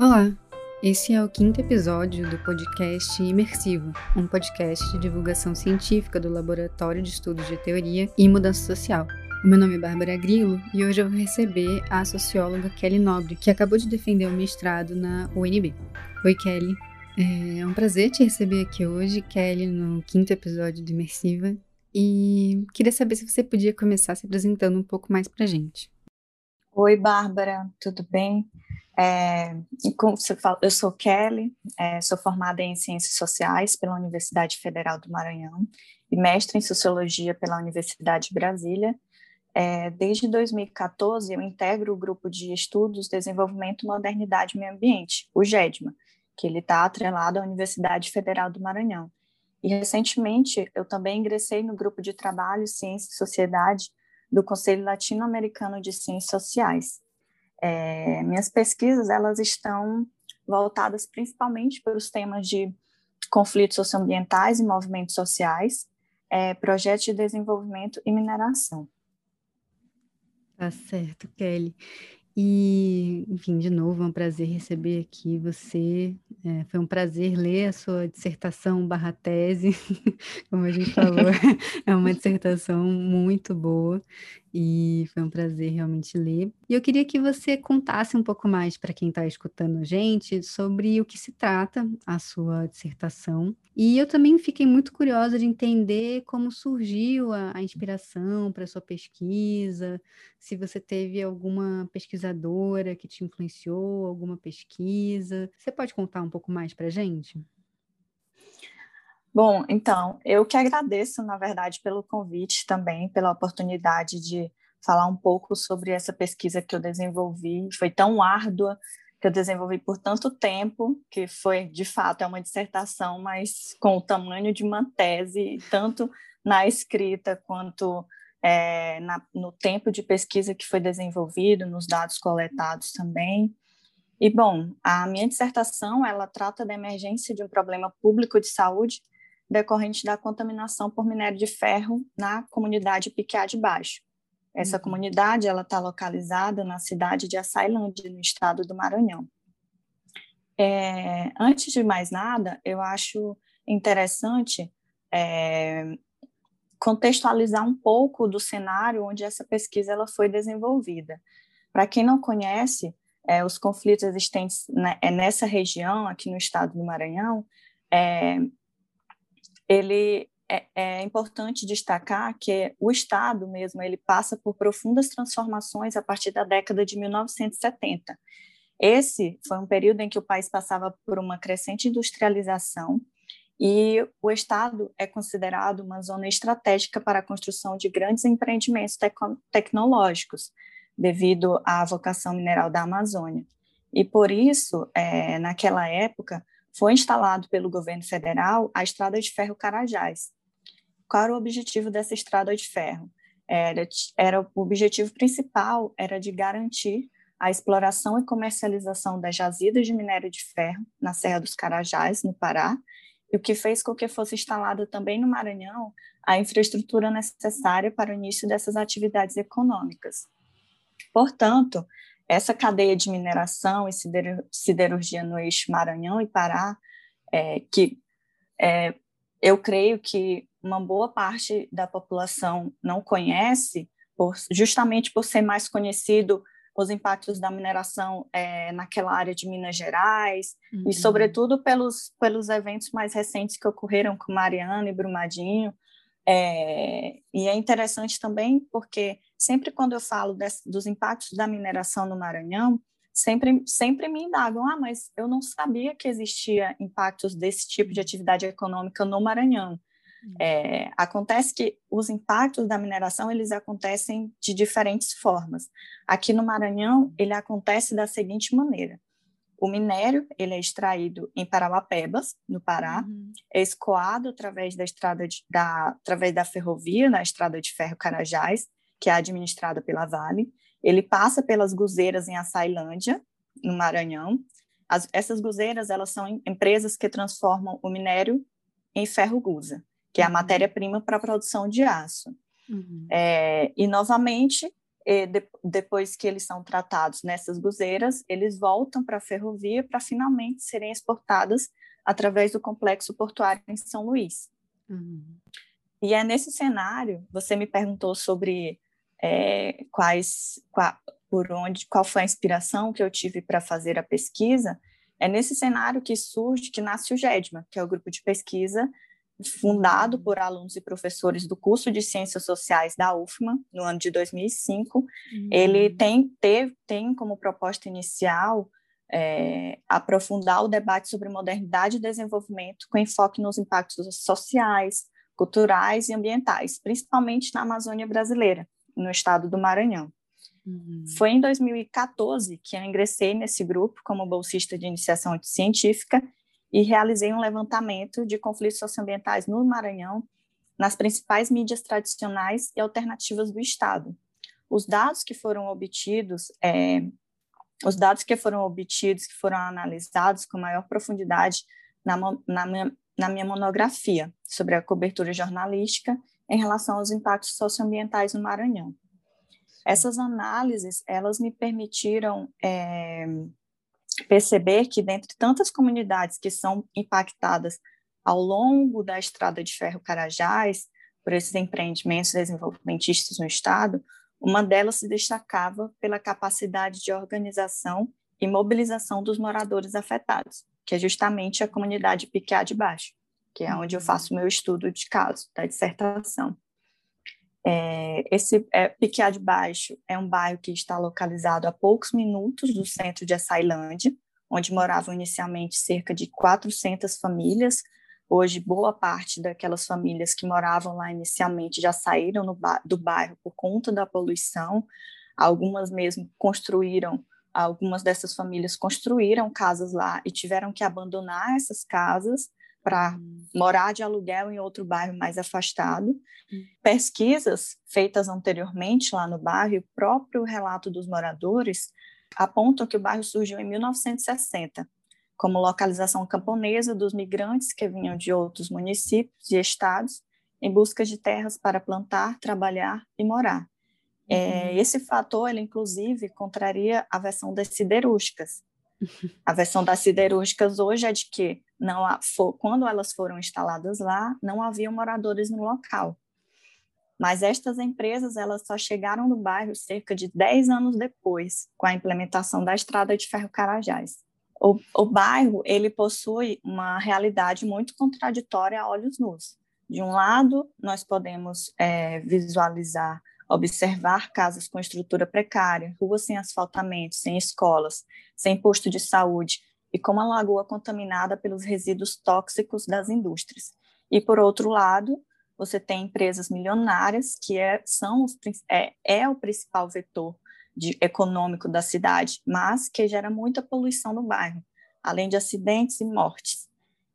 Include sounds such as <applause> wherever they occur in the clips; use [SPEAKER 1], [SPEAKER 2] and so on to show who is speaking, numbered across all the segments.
[SPEAKER 1] Olá, esse é o quinto episódio do podcast Imersivo, um podcast de divulgação científica do Laboratório de Estudos de Teoria e Mudança Social. O meu nome é Bárbara Grilo e hoje eu vou receber a socióloga Kelly Nobre, que acabou de defender o mestrado na UNB. Oi, Kelly. É um prazer te receber aqui hoje, Kelly, no quinto episódio do Imersiva. E queria saber se você podia começar se apresentando um pouco mais pra gente.
[SPEAKER 2] Oi, Bárbara, tudo bem? É, fala, eu sou Kelly, é, sou formada em Ciências Sociais pela Universidade Federal do Maranhão e mestre em Sociologia pela Universidade de Brasília. É, desde 2014, eu integro o grupo de estudos Desenvolvimento, Modernidade e Meio Ambiente, o GEDMA, que ele está atrelado à Universidade Federal do Maranhão. E recentemente, eu também ingressei no grupo de trabalho Ciência e Sociedade do Conselho Latino-Americano de Ciências Sociais, é, minhas pesquisas elas estão voltadas principalmente para os temas de conflitos socioambientais e movimentos sociais, é, projetos de desenvolvimento e mineração.
[SPEAKER 1] Tá certo, Kelly. E, enfim, de novo, é um prazer receber aqui você. É, foi um prazer ler a sua dissertação barra tese, <laughs> como a gente falou, <laughs> é uma dissertação muito boa e foi um prazer realmente ler. E eu queria que você contasse um pouco mais para quem está escutando a gente sobre o que se trata a sua dissertação. E eu também fiquei muito curiosa de entender como surgiu a, a inspiração para sua pesquisa, se você teve alguma pesquisadora que te influenciou, alguma pesquisa. Você pode contar um pouco mais para a gente?
[SPEAKER 2] Bom, então, eu que agradeço, na verdade, pelo convite também, pela oportunidade de falar um pouco sobre essa pesquisa que eu desenvolvi. Foi tão árdua, que eu desenvolvi por tanto tempo, que foi, de fato, é uma dissertação, mas com o tamanho de uma tese, tanto na escrita quanto é, na, no tempo de pesquisa que foi desenvolvido, nos dados coletados também. E, bom, a minha dissertação, ela trata da emergência de um problema público de saúde decorrente da contaminação por minério de ferro na comunidade Piquiá de Baixo. Essa uhum. comunidade ela está localizada na cidade de Açailândia, no estado do Maranhão. É, antes de mais nada, eu acho interessante é, contextualizar um pouco do cenário onde essa pesquisa ela foi desenvolvida. Para quem não conhece, é, os conflitos existentes né, é nessa região, aqui no estado do Maranhão, é, ele é, é, importante destacar que o Estado mesmo ele passa por profundas transformações a partir da década de 1970. Esse foi um período em que o país passava por uma crescente industrialização e o Estado é considerado uma zona estratégica para a construção de grandes empreendimentos tecnológicos, devido à vocação mineral da Amazônia. E por isso, é, naquela época, foi instalado pelo governo federal a Estrada de Ferro Carajás. Qual era o objetivo dessa estrada de ferro? Era, era o objetivo principal era de garantir a exploração e comercialização das jazidas de minério de ferro na Serra dos Carajás, no Pará, e o que fez com que fosse instalada também no Maranhão a infraestrutura necessária para o início dessas atividades econômicas. Portanto, essa cadeia de mineração e siderurgia no eixo Maranhão e Pará, é, que é, eu creio que uma boa parte da população não conhece, por, justamente por ser mais conhecido os impactos da mineração é, naquela área de Minas Gerais, uhum. e sobretudo pelos, pelos eventos mais recentes que ocorreram com Mariana e Brumadinho, é, e é interessante também porque sempre quando eu falo desse, dos impactos da mineração no Maranhão, sempre, sempre me indagam, ah, mas eu não sabia que existia impactos desse tipo de atividade econômica no Maranhão. Hum. É, acontece que os impactos da mineração eles acontecem de diferentes formas. Aqui no Maranhão ele acontece da seguinte maneira: o minério ele é extraído em Parauapebas, no Pará, uhum. é escoado através da estrada de, da, através da ferrovia, na estrada de ferro Carajás, que é administrada pela Vale. Ele passa pelas guzeiras em Açailândia, no Maranhão. As, essas guzeiras elas são empresas que transformam o minério em ferro gusa, que é a uhum. matéria-prima para a produção de aço. Uhum. É, e novamente de, depois que eles são tratados nessas guzeiras, eles voltam para a ferrovia para finalmente serem exportados através do complexo portuário em São Luís. Uhum. E é nesse cenário, você me perguntou sobre é, quais, qual, por onde, qual foi a inspiração que eu tive para fazer a pesquisa, é nesse cenário que surge, que nasce o GEDMA, que é o grupo de pesquisa fundado por alunos e professores do curso de Ciências Sociais da UFMA, no ano de 2005. Uhum. Ele tem, teve, tem como proposta inicial é, aprofundar o debate sobre modernidade e desenvolvimento com enfoque nos impactos sociais, culturais e ambientais, principalmente na Amazônia brasileira, no estado do Maranhão. Uhum. Foi em 2014 que eu ingressei nesse grupo como bolsista de iniciação científica e realizei um levantamento de conflitos socioambientais no Maranhão, nas principais mídias tradicionais e alternativas do Estado. Os dados que foram obtidos, é, os dados que foram obtidos, que foram analisados com maior profundidade na, na, minha, na minha monografia sobre a cobertura jornalística em relação aos impactos socioambientais no Maranhão. Essas análises, elas me permitiram é, perceber que, dentre tantas comunidades que são impactadas ao longo da estrada de ferro Carajás, por esses empreendimentos desenvolvimentistas no Estado, uma delas se destacava pela capacidade de organização e mobilização dos moradores afetados, que é justamente a comunidade Piquá de Baixo, que é onde eu faço meu estudo de caso, da dissertação. É, esse é, Piquiá de Baixo é um bairro que está localizado a poucos minutos do centro de Açailândia, onde moravam inicialmente cerca de 400 famílias. Hoje, boa parte daquelas famílias que moravam lá inicialmente já saíram do bairro por conta da poluição. Algumas mesmo construíram, algumas dessas famílias construíram casas lá e tiveram que abandonar essas casas para morar de aluguel em outro bairro mais afastado. Hum. Pesquisas feitas anteriormente lá no bairro, o próprio relato dos moradores apontam que o bairro surgiu em 1960 como localização camponesa dos migrantes que vinham de outros municípios e estados em busca de terras para plantar, trabalhar e morar. É, uhum. É, esse fator, ele inclusive contraria a versão das siderúrgicas, a versão das siderúrgicas hoje é de que não há, for, quando elas foram instaladas lá, não havia moradores no local. Mas estas empresas elas só chegaram no bairro cerca de 10 anos depois, com a implementação da estrada de ferro Carajás. O, o bairro ele possui uma realidade muito contraditória a olhos nus. De um lado, nós podemos é, visualizar observar casas com estrutura precária, ruas sem asfaltamento, sem escolas, sem posto de saúde e com uma lagoa contaminada pelos resíduos tóxicos das indústrias. E, por outro lado, você tem empresas milionárias, que é, são os, é, é o principal vetor de, econômico da cidade, mas que gera muita poluição no bairro, além de acidentes e mortes.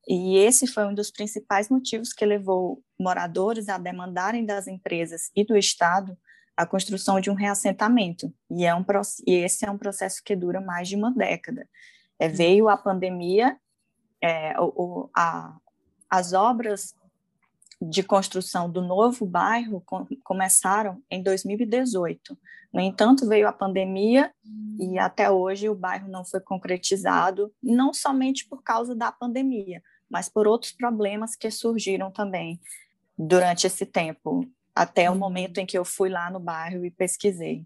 [SPEAKER 2] E esse foi um dos principais motivos que levou moradores a demandarem das empresas e do Estado a construção de um reassentamento. E, é um, e esse é um processo que dura mais de uma década. É, veio a pandemia, é, o, o, a, as obras de construção do novo bairro com, começaram em 2018. No entanto, veio a pandemia e até hoje o bairro não foi concretizado, não somente por causa da pandemia, mas por outros problemas que surgiram também durante esse tempo até o uhum. momento em que eu fui lá no bairro e pesquisei.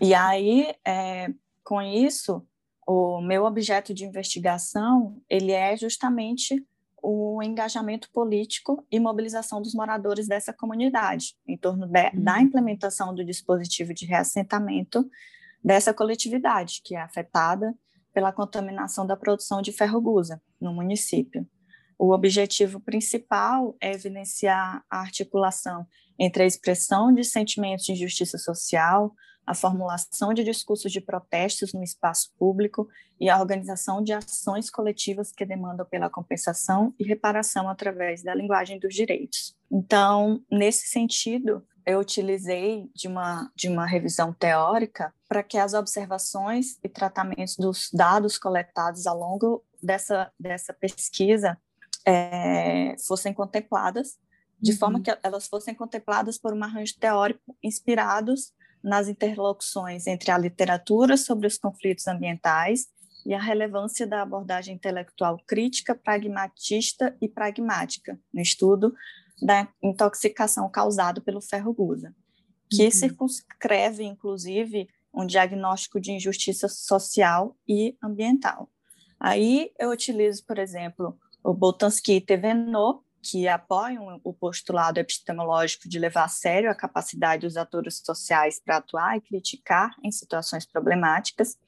[SPEAKER 2] E aí, é, com isso, o meu objeto de investigação ele é justamente o engajamento político e mobilização dos moradores dessa comunidade em torno de, uhum. da implementação do dispositivo de reassentamento dessa coletividade que é afetada pela contaminação da produção de ferrogusa no município. O objetivo principal é evidenciar a articulação entre a expressão de sentimentos de injustiça social, a formulação de discursos de protestos no espaço público e a organização de ações coletivas que demandam pela compensação e reparação através da linguagem dos direitos. Então, nesse sentido, eu utilizei de uma, de uma revisão teórica para que as observações e tratamentos dos dados coletados ao longo dessa, dessa pesquisa é, fossem contempladas de uhum. forma que elas fossem contempladas por um arranjo teórico inspirados nas interlocuções entre a literatura sobre os conflitos ambientais e a relevância da abordagem intelectual crítica, pragmatista e pragmática no estudo da intoxicação causada pelo ferro gusa, que uhum. circunscreve, inclusive, um diagnóstico de injustiça social e ambiental. Aí eu utilizo, por exemplo, o Boltanski e Tevenot, que apoiam o postulado epistemológico de levar a sério a capacidade dos atores sociais para atuar e criticar em situações problemáticas.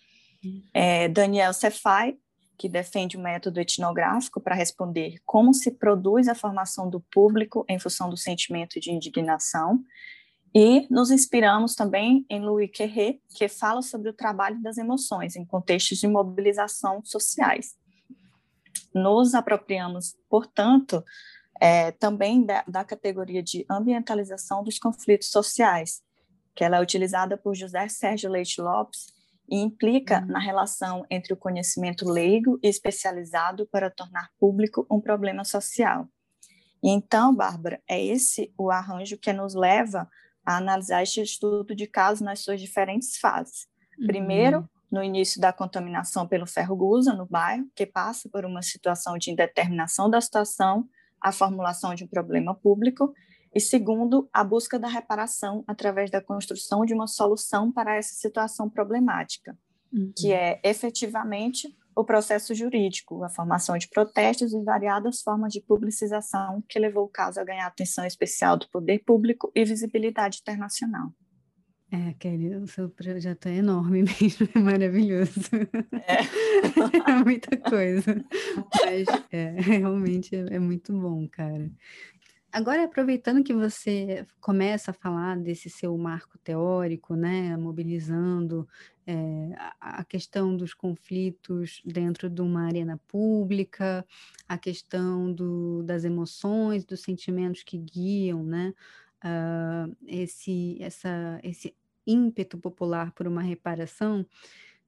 [SPEAKER 2] É, Daniel Cefai, que defende o método etnográfico para responder como se produz a formação do público em função do sentimento de indignação. E nos inspiramos também em Louis Querret, que fala sobre o trabalho das emoções em contextos de mobilização sociais. Nos apropriamos, portanto, é, também da, da, categoria de ambientalização dos conflitos sociais, que ela é utilizada por José Sérgio Leite Lopes e implica uhum. na relação entre o conhecimento leigo e especializado para tornar público um problema social. Então, Bárbara, é esse o arranjo que nos leva a analisar este estudo de casos nas suas diferentes fases. Uhum. Primeiro, no início da contaminação pelo ferro gusa no bairro, que passa por uma situação de indeterminação da situação a formulação de um problema público, e segundo, a busca da reparação através da construção de uma solução para essa situação problemática, uhum. que é efetivamente o processo jurídico, a formação de protestos e variadas formas de publicização que levou o caso a ganhar atenção especial do poder público e visibilidade internacional.
[SPEAKER 1] É, Kelly, o seu projeto é enorme <laughs> mesmo, é maravilhoso. É, <laughs> é muita coisa. Mas é, realmente é, é muito bom, cara. Agora, aproveitando que você começa a falar desse seu marco teórico, né, mobilizando é, a, a questão dos conflitos dentro de uma arena pública, a questão do, das emoções, dos sentimentos que guiam, né, uh, esse, essa, esse ímpeto popular por uma reparação,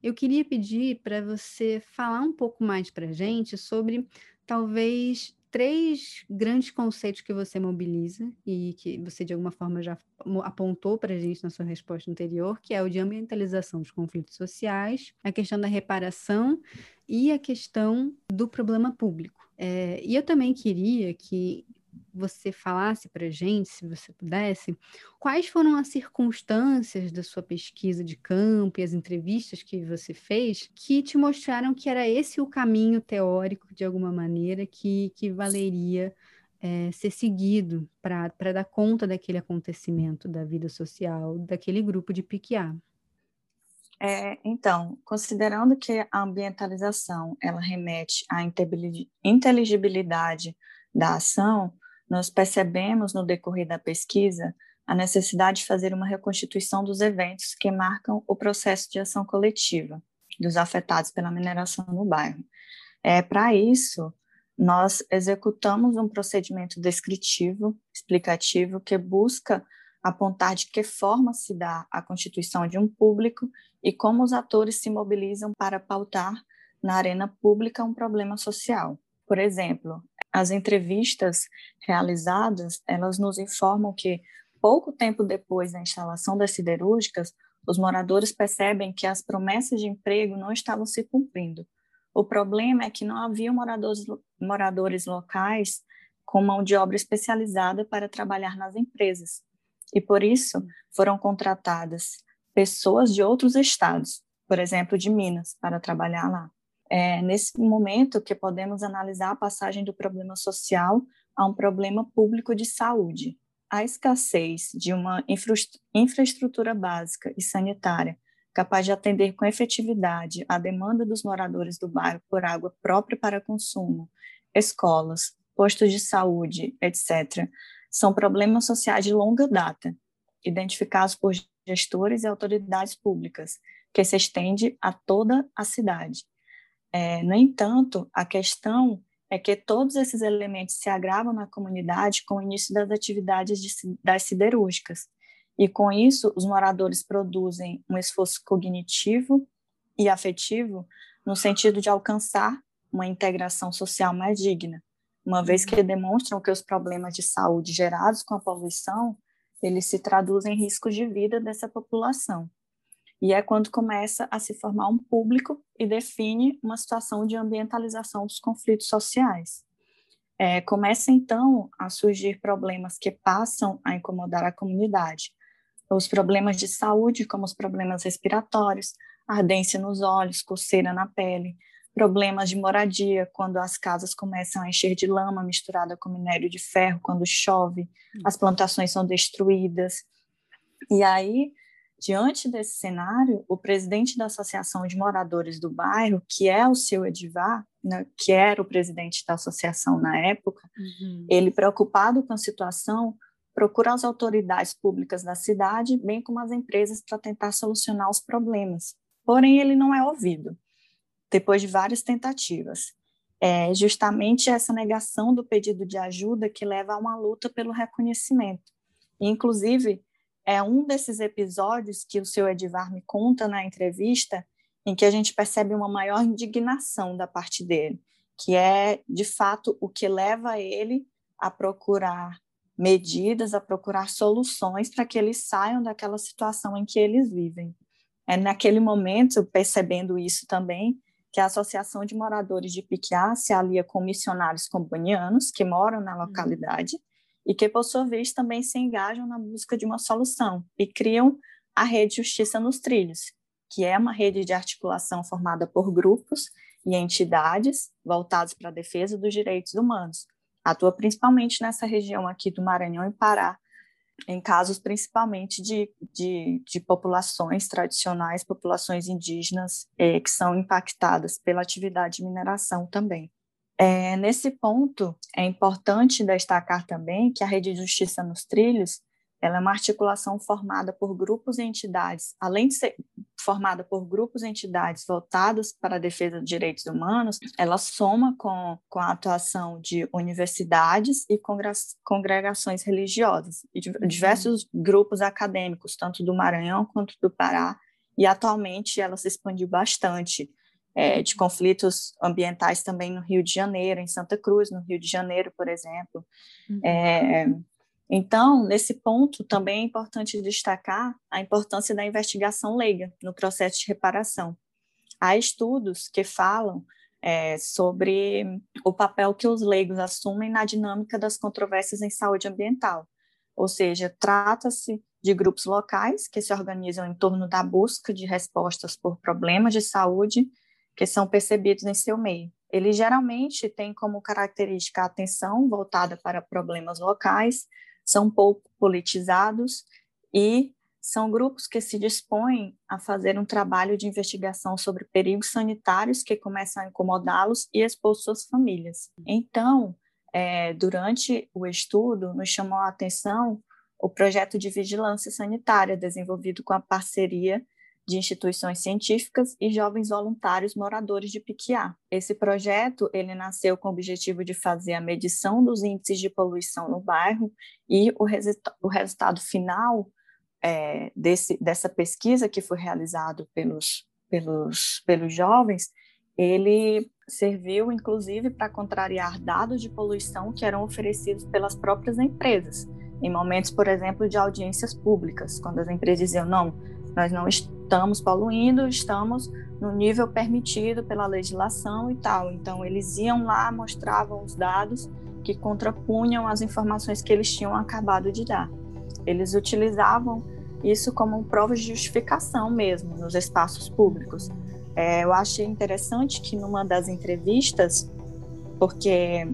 [SPEAKER 1] eu queria pedir para você falar um pouco mais para a gente sobre talvez três grandes conceitos que você mobiliza e que você de alguma forma já apontou para a gente na sua resposta anterior, que é o de ambientalização dos conflitos sociais, a questão da reparação e a questão do problema público. É, e eu também queria que você falasse para gente, se você pudesse, quais foram as circunstâncias da sua pesquisa de campo e as entrevistas que você fez que te mostraram que era esse o caminho teórico, de alguma maneira, que, que valeria é, ser seguido para dar conta daquele acontecimento da vida social daquele grupo de PQA.
[SPEAKER 2] É, então, considerando que a ambientalização ela remete à inteligibilidade da ação, nós percebemos no decorrer da pesquisa a necessidade de fazer uma reconstituição dos eventos que marcam o processo de ação coletiva dos afetados pela mineração no bairro. É, Para isso, nós executamos um procedimento descritivo, explicativo, que busca apontar de que forma se dá a constituição de um público e como os atores se mobilizam para pautar na arena pública um problema social. Por exemplo, as entrevistas realizadas, elas nos informam que pouco tempo depois da instalação das siderúrgicas, os moradores percebem que as promessas de emprego não estavam se cumprindo. O problema é que não havia moradores, moradores locais com mão de obra especializada para trabalhar nas empresas. E por isso foram contratadas pessoas de outros estados, por exemplo, de Minas, para trabalhar lá é nesse momento que podemos analisar a passagem do problema social a um problema público de saúde. A escassez de uma infra infraestrutura básica e sanitária capaz de atender com efetividade a demanda dos moradores do bairro por água própria para consumo, escolas, postos de saúde, etc., são problemas sociais de longa data, identificados por gestores e autoridades públicas, que se estende a toda a cidade é, no entanto, a questão é que todos esses elementos se agravam na comunidade com o início das atividades de, das siderúrgicas. E com isso, os moradores produzem um esforço cognitivo e afetivo no sentido de alcançar uma integração social mais digna, uma vez que demonstram que os problemas de saúde gerados com a poluição ele se traduz em riscos de vida dessa população. E é quando começa a se formar um público e define uma situação de ambientalização dos conflitos sociais. É, começa então a surgir problemas que passam a incomodar a comunidade. Os problemas de saúde, como os problemas respiratórios, ardência nos olhos, coceira na pele, problemas de moradia, quando as casas começam a encher de lama misturada com minério de ferro, quando chove, as plantações são destruídas. E aí, diante desse cenário, o presidente da Associação de Moradores do Bairro, que é o seu Edivar, né, que era o presidente da associação na época, uhum. ele, preocupado com a situação, procura as autoridades públicas da cidade, bem como as empresas, para tentar solucionar os problemas. Porém, ele não é ouvido depois de várias tentativas. É justamente essa negação do pedido de ajuda que leva a uma luta pelo reconhecimento. Inclusive, é um desses episódios que o seu Edivar me conta na entrevista, em que a gente percebe uma maior indignação da parte dele, que é, de fato, o que leva ele a procurar medidas, a procurar soluções para que eles saiam daquela situação em que eles vivem. É naquele momento, percebendo isso também, que a Associação de Moradores de Piquiá se alia com missionários combonianos que moram na uhum. localidade. E que, por sua vez, também se engajam na busca de uma solução e criam a Rede Justiça nos Trilhos, que é uma rede de articulação formada por grupos e entidades voltados para a defesa dos direitos humanos. Atua principalmente nessa região aqui do Maranhão e Pará, em casos principalmente de, de, de populações tradicionais, populações indígenas, é, que são impactadas pela atividade de mineração também. É, nesse ponto, é importante destacar também que a Rede de Justiça nos Trilhos ela é uma articulação formada por grupos e entidades, além de ser formada por grupos e entidades voltados para a defesa dos direitos humanos, ela soma com, com a atuação de universidades e congregações religiosas, e uhum. diversos grupos acadêmicos, tanto do Maranhão quanto do Pará, e atualmente ela se expandiu bastante. É, de conflitos ambientais também no Rio de Janeiro, em Santa Cruz, no Rio de Janeiro, por exemplo. Uhum. É, então, nesse ponto, também é importante destacar a importância da investigação leiga no processo de reparação. Há estudos que falam é, sobre o papel que os leigos assumem na dinâmica das controvérsias em saúde ambiental, ou seja, trata-se de grupos locais que se organizam em torno da busca de respostas por problemas de saúde que são percebidos em seu meio. Eles geralmente têm como característica a atenção voltada para problemas locais, são pouco politizados e são grupos que se dispõem a fazer um trabalho de investigação sobre perigos sanitários que começam a incomodá-los e expor suas famílias. Então, é, durante o estudo, nos chamou a atenção o projeto de vigilância sanitária desenvolvido com a parceria de instituições científicas e jovens voluntários moradores de Piquiá. Esse projeto ele nasceu com o objetivo de fazer a medição dos índices de poluição no bairro e o, o resultado final é, desse, dessa pesquisa que foi realizado pelos, pelos, pelos jovens, ele serviu inclusive para contrariar dados de poluição que eram oferecidos pelas próprias empresas, em momentos, por exemplo, de audiências públicas, quando as empresas diziam, não, nós não estamos poluindo, estamos no nível permitido pela legislação e tal. Então, eles iam lá, mostravam os dados que contrapunham as informações que eles tinham acabado de dar. Eles utilizavam isso como prova de justificação mesmo nos espaços públicos. É, eu achei interessante que numa das entrevistas, porque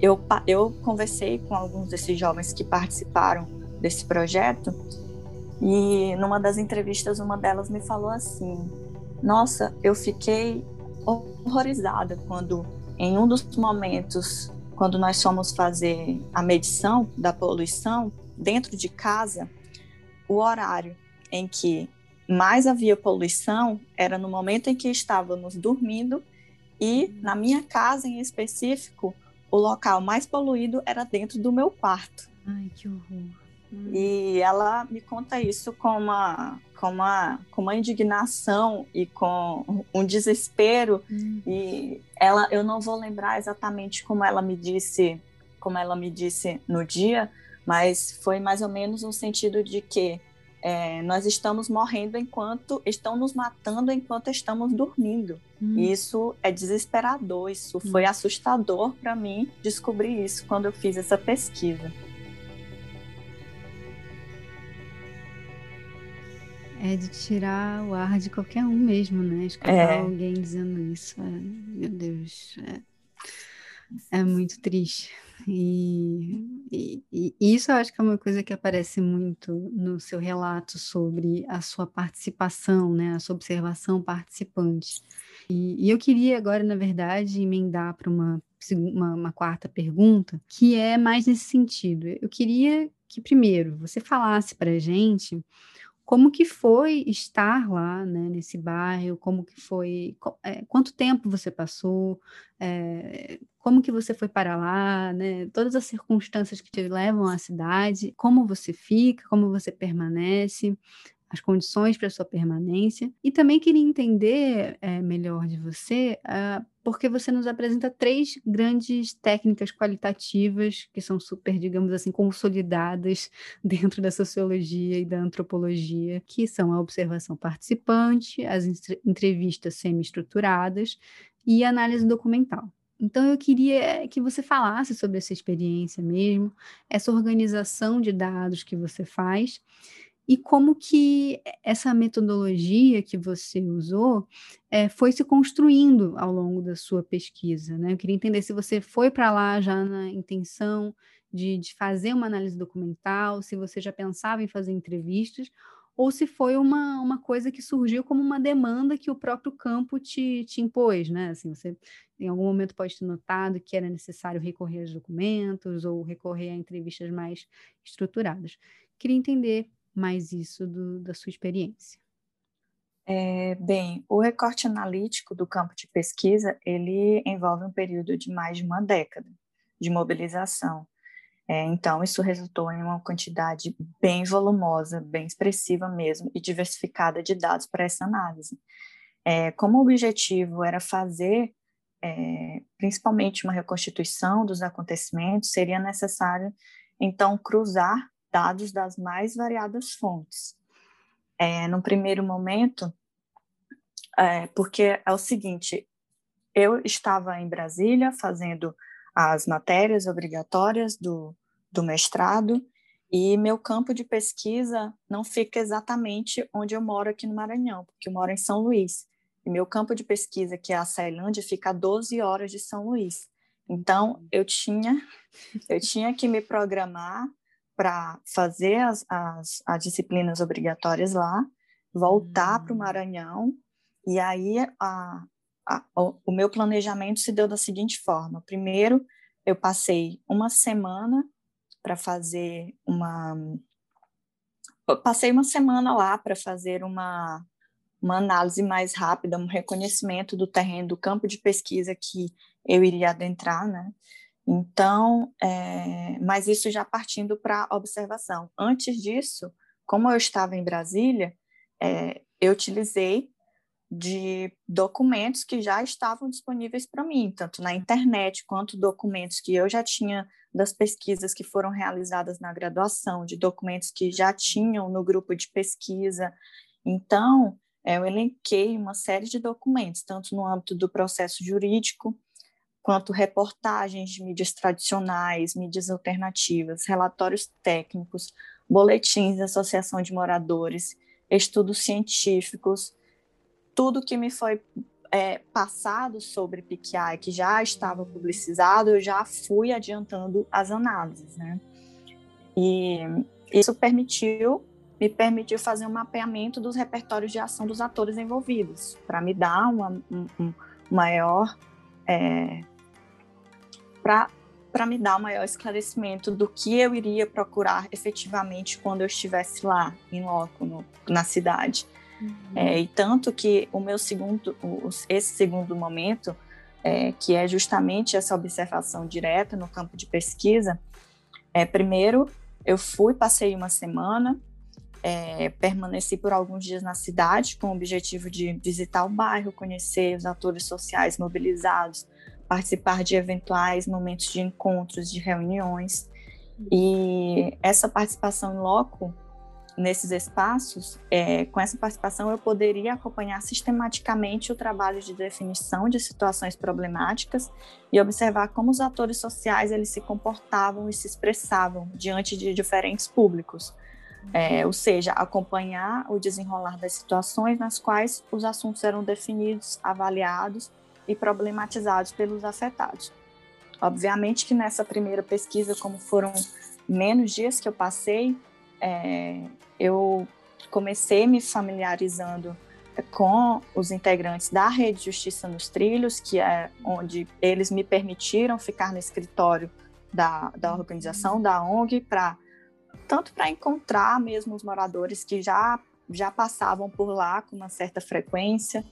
[SPEAKER 2] eu, eu conversei com alguns desses jovens que participaram desse projeto, e numa das entrevistas, uma delas me falou assim: Nossa, eu fiquei horrorizada quando, em um dos momentos, quando nós fomos fazer a medição da poluição dentro de casa, o horário em que mais havia poluição era no momento em que estávamos dormindo e na minha casa em específico, o local mais poluído era dentro do meu quarto.
[SPEAKER 1] Ai, que horror.
[SPEAKER 2] Hum. E ela me conta isso com uma, com uma, com uma indignação e com um desespero. Hum. E ela, eu não vou lembrar exatamente como ela me disse, como ela me disse no dia, mas foi mais ou menos no sentido de que é, nós estamos morrendo enquanto estão nos matando enquanto estamos dormindo. Hum. Isso é desesperador, isso hum. foi assustador para mim descobrir isso quando eu fiz essa pesquisa.
[SPEAKER 1] É de tirar o ar de qualquer um mesmo, né? Escutar é. alguém dizendo isso. É, meu Deus. É, é muito triste. E, e, e, isso eu acho que é uma coisa que aparece muito no seu relato sobre a sua participação, né? A sua observação participante. E, e eu queria agora, na verdade, emendar para uma, uma, uma quarta pergunta, que é mais nesse sentido. Eu queria que, primeiro, você falasse para a gente como que foi estar lá, né, nesse bairro, como que foi, é, quanto tempo você passou, é, como que você foi para lá, né, todas as circunstâncias que te levam à cidade, como você fica, como você permanece, as condições para sua permanência. E também queria entender é, melhor de você, uh, porque você nos apresenta três grandes técnicas qualitativas que são super, digamos assim, consolidadas <laughs> dentro da sociologia e da antropologia, que são a observação participante, as entrevistas semi-estruturadas e a análise documental. Então, eu queria que você falasse sobre essa experiência mesmo, essa organização de dados que você faz e como que essa metodologia que você usou é, foi se construindo ao longo da sua pesquisa. Né? Eu queria entender se você foi para lá já na intenção de, de, fazer uma análise documental, se você já pensava em fazer entrevistas, ou se foi uma, uma coisa que surgiu como uma demanda que o próprio campo te, te impôs, né? Assim, você em algum momento pode ter notado que era necessário recorrer aos documentos ou recorrer a entrevistas mais estruturadas. Queria entender mais isso do, da sua experiência?
[SPEAKER 2] É, bem, o recorte analítico do campo de pesquisa, ele envolve um período de mais de uma década de mobilização. É, então, isso resultou em uma quantidade bem volumosa, bem expressiva mesmo, e diversificada de dados para essa análise. É, como o objetivo era fazer, é, principalmente, uma reconstituição dos acontecimentos, seria necessário, então, cruzar dados das mais variadas fontes. É, no primeiro momento, é, porque é o seguinte, eu estava em Brasília fazendo as matérias obrigatórias do, do mestrado e meu campo de pesquisa não fica exatamente onde eu moro aqui no Maranhão, porque eu moro em São Luís. E meu campo de pesquisa, que é a Ceilândia, fica a 12 horas de São Luís. Então, eu tinha, eu tinha que me programar para fazer as, as, as, disciplinas obrigatórias lá, voltar para o hum. Maranhão, e aí a, a, o, o meu planejamento se deu da seguinte forma: primeiro, eu passei uma semana para fazer uma. Passei uma semana lá para fazer uma, uma análise mais rápida, um reconhecimento do terreno, do campo de pesquisa que eu iria adentrar, né? Então, é, mas isso já partindo para observação. Antes disso, como eu estava em Brasília, é, eu utilizei de documentos que já estavam disponíveis para mim, tanto na internet quanto documentos que eu já tinha das pesquisas que foram realizadas na graduação, de documentos que já tinham no grupo de pesquisa. Então, é, eu elenquei uma série de documentos, tanto no âmbito do processo jurídico, quanto reportagens de mídias tradicionais, mídias alternativas, relatórios técnicos, boletins da Associação de Moradores, estudos científicos, tudo que me foi é, passado sobre PQI, que já estava publicizado, eu já fui adiantando as análises, né? E isso permitiu, me permitiu fazer um mapeamento dos repertórios de ação dos atores envolvidos, para me dar uma, um, um maior é, para me dar um maior esclarecimento do que eu iria procurar efetivamente quando eu estivesse lá, em loco, no, na cidade. Uhum. É, e tanto que o meu segundo, esse segundo momento, é, que é justamente essa observação direta no campo de pesquisa, é, primeiro eu fui, passei uma semana, é, permaneci por alguns dias na cidade com o objetivo de visitar o bairro, conhecer os atores sociais mobilizados, participar de eventuais momentos de encontros, de reuniões. E essa participação em loco nesses espaços, é, com essa participação, eu poderia acompanhar sistematicamente o trabalho de definição de situações problemáticas e observar como os atores sociais eles se comportavam e se expressavam diante de diferentes públicos. É, ou seja, acompanhar o desenrolar das situações nas quais os assuntos eram definidos, avaliados e problematizados pelos afetados. Obviamente que nessa primeira pesquisa, como foram menos dias que eu passei, é, eu comecei me familiarizando com os integrantes da Rede Justiça nos Trilhos, que é onde eles me permitiram ficar no escritório da, da organização, da ONG, para tanto para encontrar mesmo os moradores que já já passavam por lá com uma certa frequência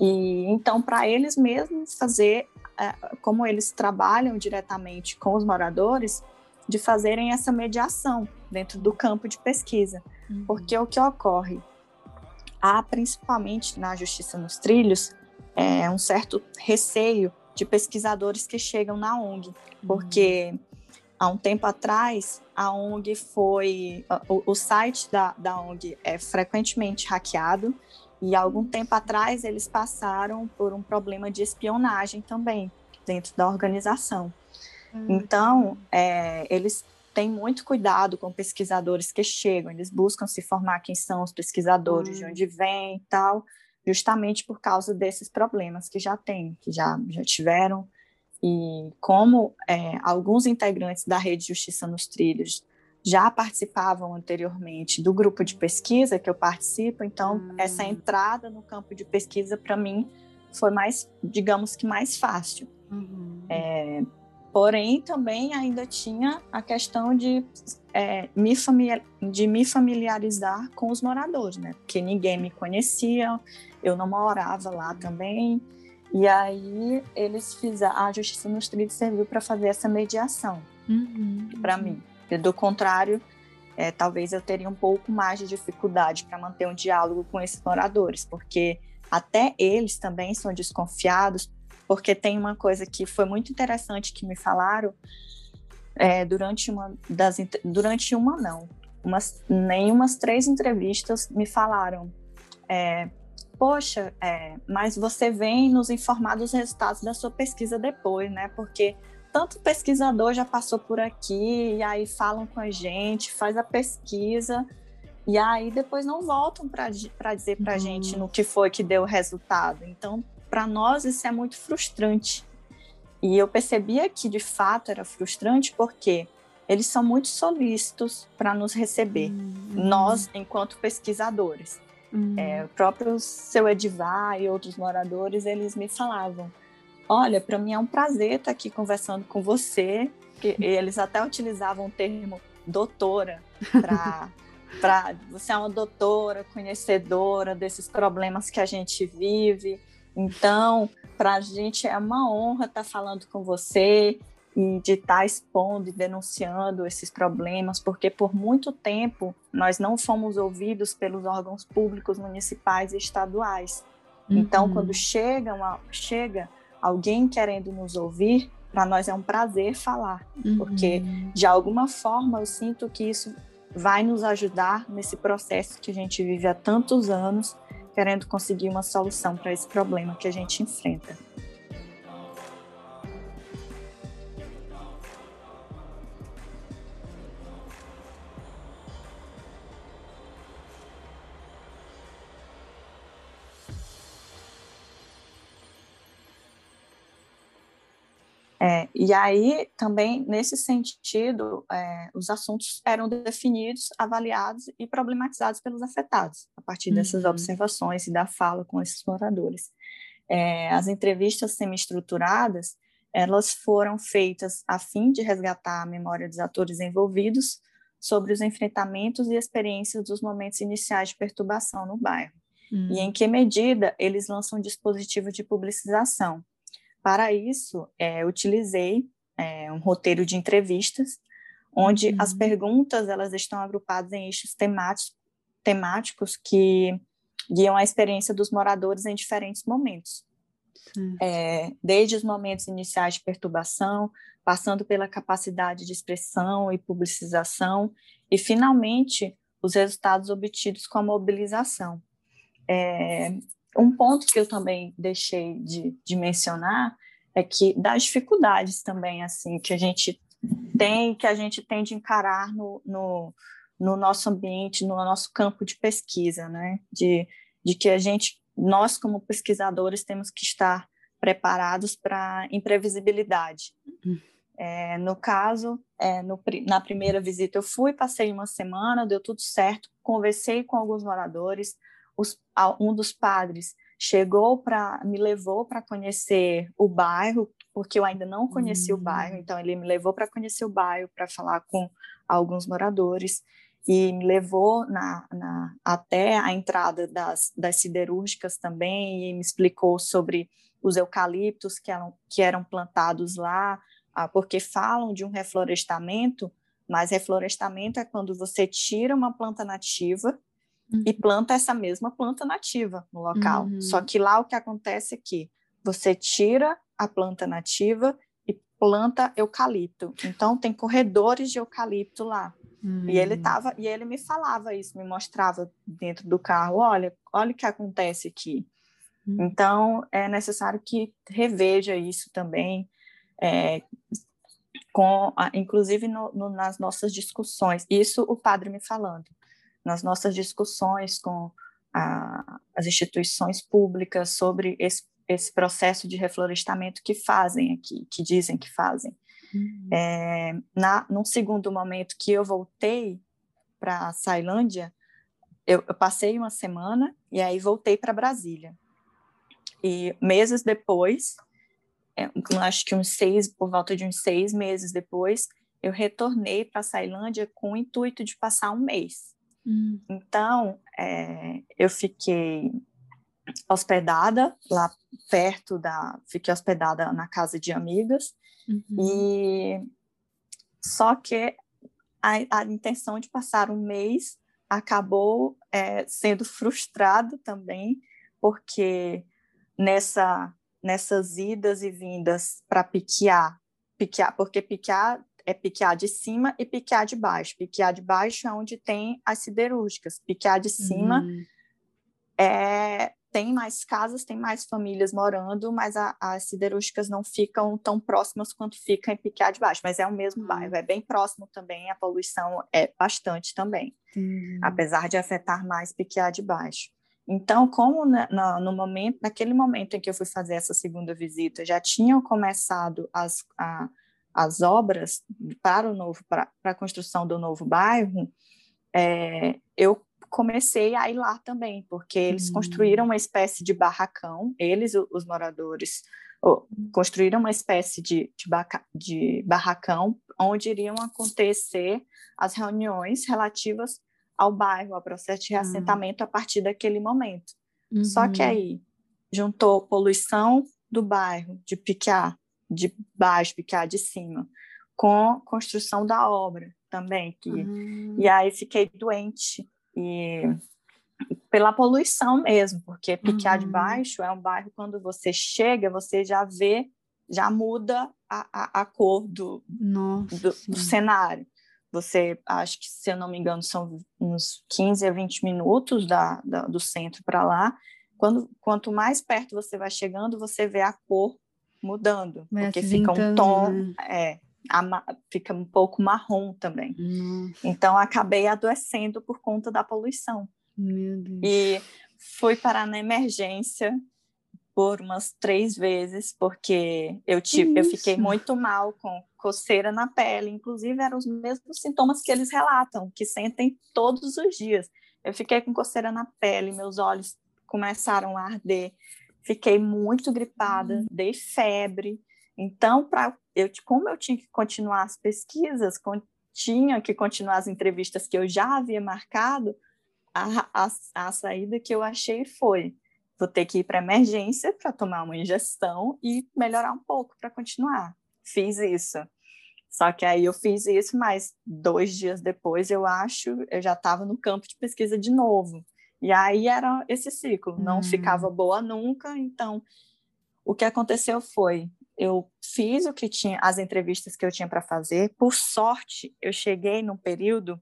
[SPEAKER 2] e então para eles mesmos fazer é, como eles trabalham diretamente com os moradores de fazerem essa mediação dentro do campo de pesquisa. Uhum. Porque o que ocorre? Há, principalmente na Justiça nos Trilhos, é, um certo receio de pesquisadores que chegam na ONG, uhum. Há um tempo atrás a ONG foi. O, o site da, da ONG é frequentemente hackeado, e há algum tempo atrás eles passaram por um problema de espionagem também dentro da organização. Hum. Então, é, eles têm muito cuidado com pesquisadores que chegam, eles buscam se formar quem são os pesquisadores, de hum. onde vêm e tal, justamente por causa desses problemas que já têm, que já, já tiveram. E como é, alguns integrantes da Rede Justiça nos Trilhos já participavam anteriormente do grupo de pesquisa que eu participo, então hum. essa entrada no campo de pesquisa para mim foi mais, digamos que mais fácil. Uhum. É, Porém, também ainda tinha a questão de, é, me, de me familiarizar com os moradores, né? Porque ninguém me conhecia, eu não morava lá também. E aí eles fizeram, a Justiça nos Trilhos serviu para fazer essa mediação uhum, para uhum. mim. E do contrário, é, talvez eu teria um pouco mais de dificuldade para manter um diálogo com esses moradores, porque até eles também são desconfiados porque tem uma coisa que foi muito interessante que me falaram é, durante uma das durante uma não, umas nem umas três entrevistas me falaram, é, poxa, é, mas você vem nos informar dos resultados da sua pesquisa depois, né? Porque tanto pesquisador já passou por aqui e aí falam com a gente, faz a pesquisa e aí depois não voltam para dizer para a uhum. gente no que foi que deu o resultado. Então para nós isso é muito frustrante. E eu percebia que de fato era frustrante porque eles são muito solícitos para nos receber, uhum. nós enquanto pesquisadores. Uhum. É, o próprio seu Edivar e outros moradores, eles me falavam, olha, para mim é um prazer estar aqui conversando com você, que eles até utilizavam o termo doutora para <laughs> você é uma doutora, conhecedora desses problemas que a gente vive, então, para a gente é uma honra estar tá falando com você e de estar tá expondo e denunciando esses problemas, porque por muito tempo nós não fomos ouvidos pelos órgãos públicos municipais e estaduais. Então, uhum. Então, quando chega, uma, chega alguém querendo nos ouvir, para nós é um prazer falar, uhum. porque de alguma forma eu sinto que isso vai nos ajudar nesse processo que a gente vive há tantos anos querendo conseguir uma solução para esse problema que a gente enfrenta. É, e aí, também, nesse sentido, é, os assuntos eram definidos, avaliados e problematizados pelos afetados, a partir dessas uhum. observações e da fala com esses moradores. É, as entrevistas semi-estruturadas, elas foram feitas a fim de resgatar a memória dos atores envolvidos sobre os enfrentamentos e experiências dos momentos iniciais de perturbação no bairro. Uhum. E em que medida eles lançam um dispositivo de publicização, para isso, é, utilizei é, um roteiro de entrevistas, onde uhum. as perguntas elas estão agrupadas em eixos temáticos, temáticos que guiam a experiência dos moradores em diferentes momentos. é, desde os momentos iniciais de perturbação, passando pela capacidade de expressão e publicização, e finalmente os resultados obtidos com a mobilização. É, um ponto que eu também deixei de, de mencionar é que das dificuldades também assim que a gente tem que a gente tem de encarar no, no, no nosso ambiente, no nosso campo de pesquisa, né? De, de que a gente, nós como pesquisadores, temos que estar preparados para imprevisibilidade. Uhum. É, no caso, é, no, na primeira visita eu fui, passei uma semana, deu tudo certo, conversei com alguns moradores, os, um dos padres chegou para me levou para conhecer o bairro, porque eu ainda não conhecia uhum. o bairro, então ele me levou para conhecer o bairro, para falar com alguns moradores e me levou na, na, até a entrada das, das siderúrgicas também e me explicou sobre os eucaliptos que eram, que eram plantados lá, ah, porque falam de um reflorestamento, mas reflorestamento é quando você tira uma planta nativa uhum. e planta essa mesma planta nativa no local. Uhum. Só que lá o que acontece é que você tira a planta nativa e planta eucalipto. Então tem corredores de eucalipto lá. Uhum. E ele hum. tava, e ele me falava isso, me mostrava dentro do carro, olha, olha o que acontece aqui. Hum. Então é necessário que reveja isso também, é, com, inclusive no, no, nas nossas discussões. Isso o padre me falando, nas nossas discussões com a, as instituições públicas sobre esse, esse processo de reflorestamento que fazem aqui, que dizem que fazem. Uhum. É, na, num segundo momento que eu voltei para a Sailândia, eu, eu, passei uma semana e aí voltei para Brasília. E meses depois, é, acho que uns seis, por volta de uns seis meses depois, eu retornei para a Sailândia com o intuito de passar um mês. Uhum. Então, é, eu fiquei hospedada lá perto da, fiquei hospedada na casa de amigas uhum. e só que a, a, intenção de passar um mês acabou é, sendo frustrado também porque nessa nessas idas e vindas para piquear, piquear, porque piquear é piquear de cima e piquear de baixo. Piquear de baixo é onde tem as siderúrgicas. Piquear de cima uhum. é tem mais casas, tem mais famílias morando, mas a, as siderúrgicas não ficam tão próximas quanto fica em Piquear de Baixo, mas é o mesmo uhum. bairro, é bem próximo também, a poluição é bastante também, uhum. apesar de afetar mais Piquear de Baixo. Então, como na, na, no momento, naquele momento em que eu fui fazer essa segunda visita, já tinham começado as, a, as obras para o novo para a construção do novo bairro, é, eu comecei a ir lá também, porque eles uhum. construíram uma espécie de barracão, eles, os moradores, oh, construíram uma espécie de, de, de barracão onde iriam acontecer as reuniões relativas ao bairro, ao processo de reassentamento uhum. a partir daquele momento. Uhum. Só que uhum. aí juntou poluição do bairro, de Piquiá, de baixo, Piquiá de cima, com construção da obra também. Que, uhum. E aí fiquei doente e pela poluição mesmo, porque Piquiá de Baixo é um bairro quando você chega, você já vê, já muda a, a, a cor do, do, do, cenário. Você, acho que, se eu não me engano, são uns 15 a 20 minutos da, da do centro para lá. Quando, quanto mais perto você vai chegando, você vê a cor mudando, vai porque fica um tom, né? é, fica um pouco marrom também. Nossa. Então, acabei adoecendo por conta da poluição. E fui parar na emergência por umas três vezes, porque eu, tive, eu fiquei muito mal com coceira na pele. Inclusive, eram os mesmos sintomas que eles relatam, que sentem todos os dias. Eu fiquei com coceira na pele, meus olhos começaram a arder, fiquei muito gripada, uhum. dei febre. Então, pra, eu, como eu tinha que continuar as pesquisas, tinha que continuar as entrevistas que eu já havia marcado, a, a, a saída que eu achei foi vou ter que ir para emergência para tomar uma injeção e melhorar um pouco para continuar. Fiz isso. Só que aí eu fiz isso, mas dois dias depois, eu acho, eu já estava no campo de pesquisa de novo. E aí era esse ciclo, não hum. ficava boa nunca, então o que aconteceu foi, eu fiz o que tinha, as entrevistas que eu tinha para fazer. Por sorte, eu cheguei num período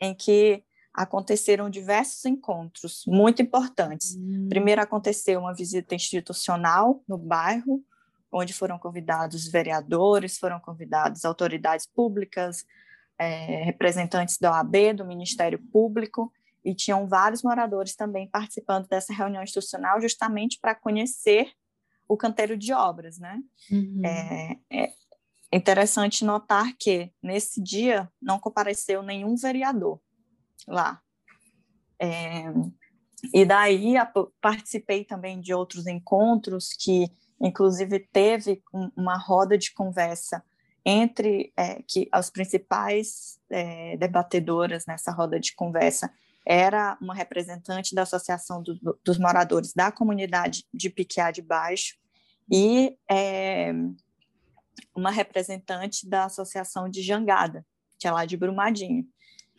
[SPEAKER 2] em que aconteceram diversos encontros muito importantes. Hum. Primeiro aconteceu uma visita institucional no bairro, onde foram convidados vereadores, foram convidados autoridades públicas, é, representantes da OAB, do Ministério Público, e tinham vários moradores também participando dessa reunião institucional, justamente para conhecer o canteiro de obras, né? Uhum. É, é, interessante notar que nesse dia não compareceu nenhum vereador lá. É, e daí a, participei também de outros encontros que, inclusive, teve uma roda de conversa entre é, que as principais é, debatedoras nessa roda de conversa era uma representante da Associação do, dos Moradores da Comunidade de Piquiá de Baixo e é, uma representante da Associação de Jangada, que é lá de Brumadinho,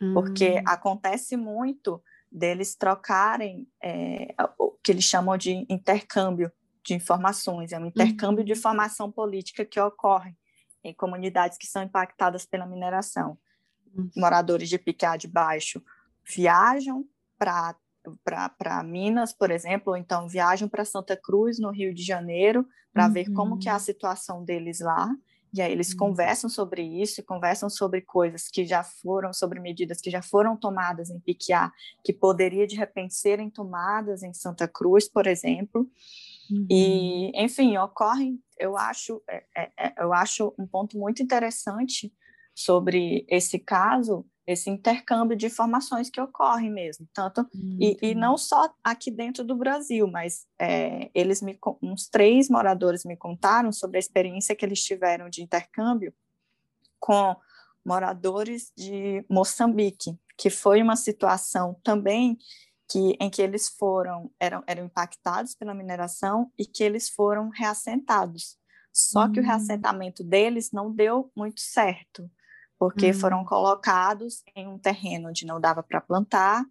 [SPEAKER 2] uhum. porque acontece muito deles trocarem é, o que eles chamam de intercâmbio de informações, é um intercâmbio uhum. de informação política que ocorre em comunidades que são impactadas pela mineração. Uhum. Moradores de Piquiá de Baixo viajam para Minas, por exemplo, ou então viajam para Santa Cruz, no Rio de Janeiro, para uhum. ver como que é a uhum. situação deles lá. E aí eles uhum. conversam sobre isso, conversam sobre coisas que já foram, sobre medidas que já foram tomadas em Piquiá, que poderia de repente serem tomadas em Santa Cruz, por exemplo. Uhum. E, enfim, ocorrem, eu acho, é, é, é, eu acho um ponto muito interessante sobre esse caso, esse intercâmbio de informações que ocorre mesmo, tanto uhum. e, e, não só aqui dentro do Brasil, mas é, eles me uns três moradores me contaram sobre a experiência que eles tiveram de intercâmbio com moradores de Moçambique, que foi uma situação também que em que eles foram eram, eram impactados pela mineração e que eles foram reassentados. Só uhum. que o hum. reassentamento deles não deu muito certo porque uhum. foram colocados em um terreno onde não dava para plantar,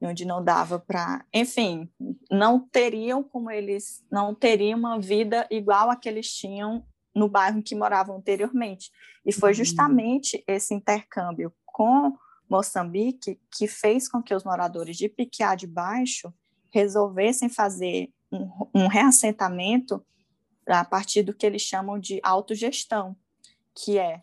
[SPEAKER 2] onde não dava para, enfim, não teriam como eles não teriam uma vida igual a que eles tinham no bairro em que moravam anteriormente. E foi uhum. justamente esse intercâmbio com Moçambique que fez com que os moradores de Piquiá de Baixo resolvessem fazer um, um reassentamento a partir do que eles chamam de autogestão, que é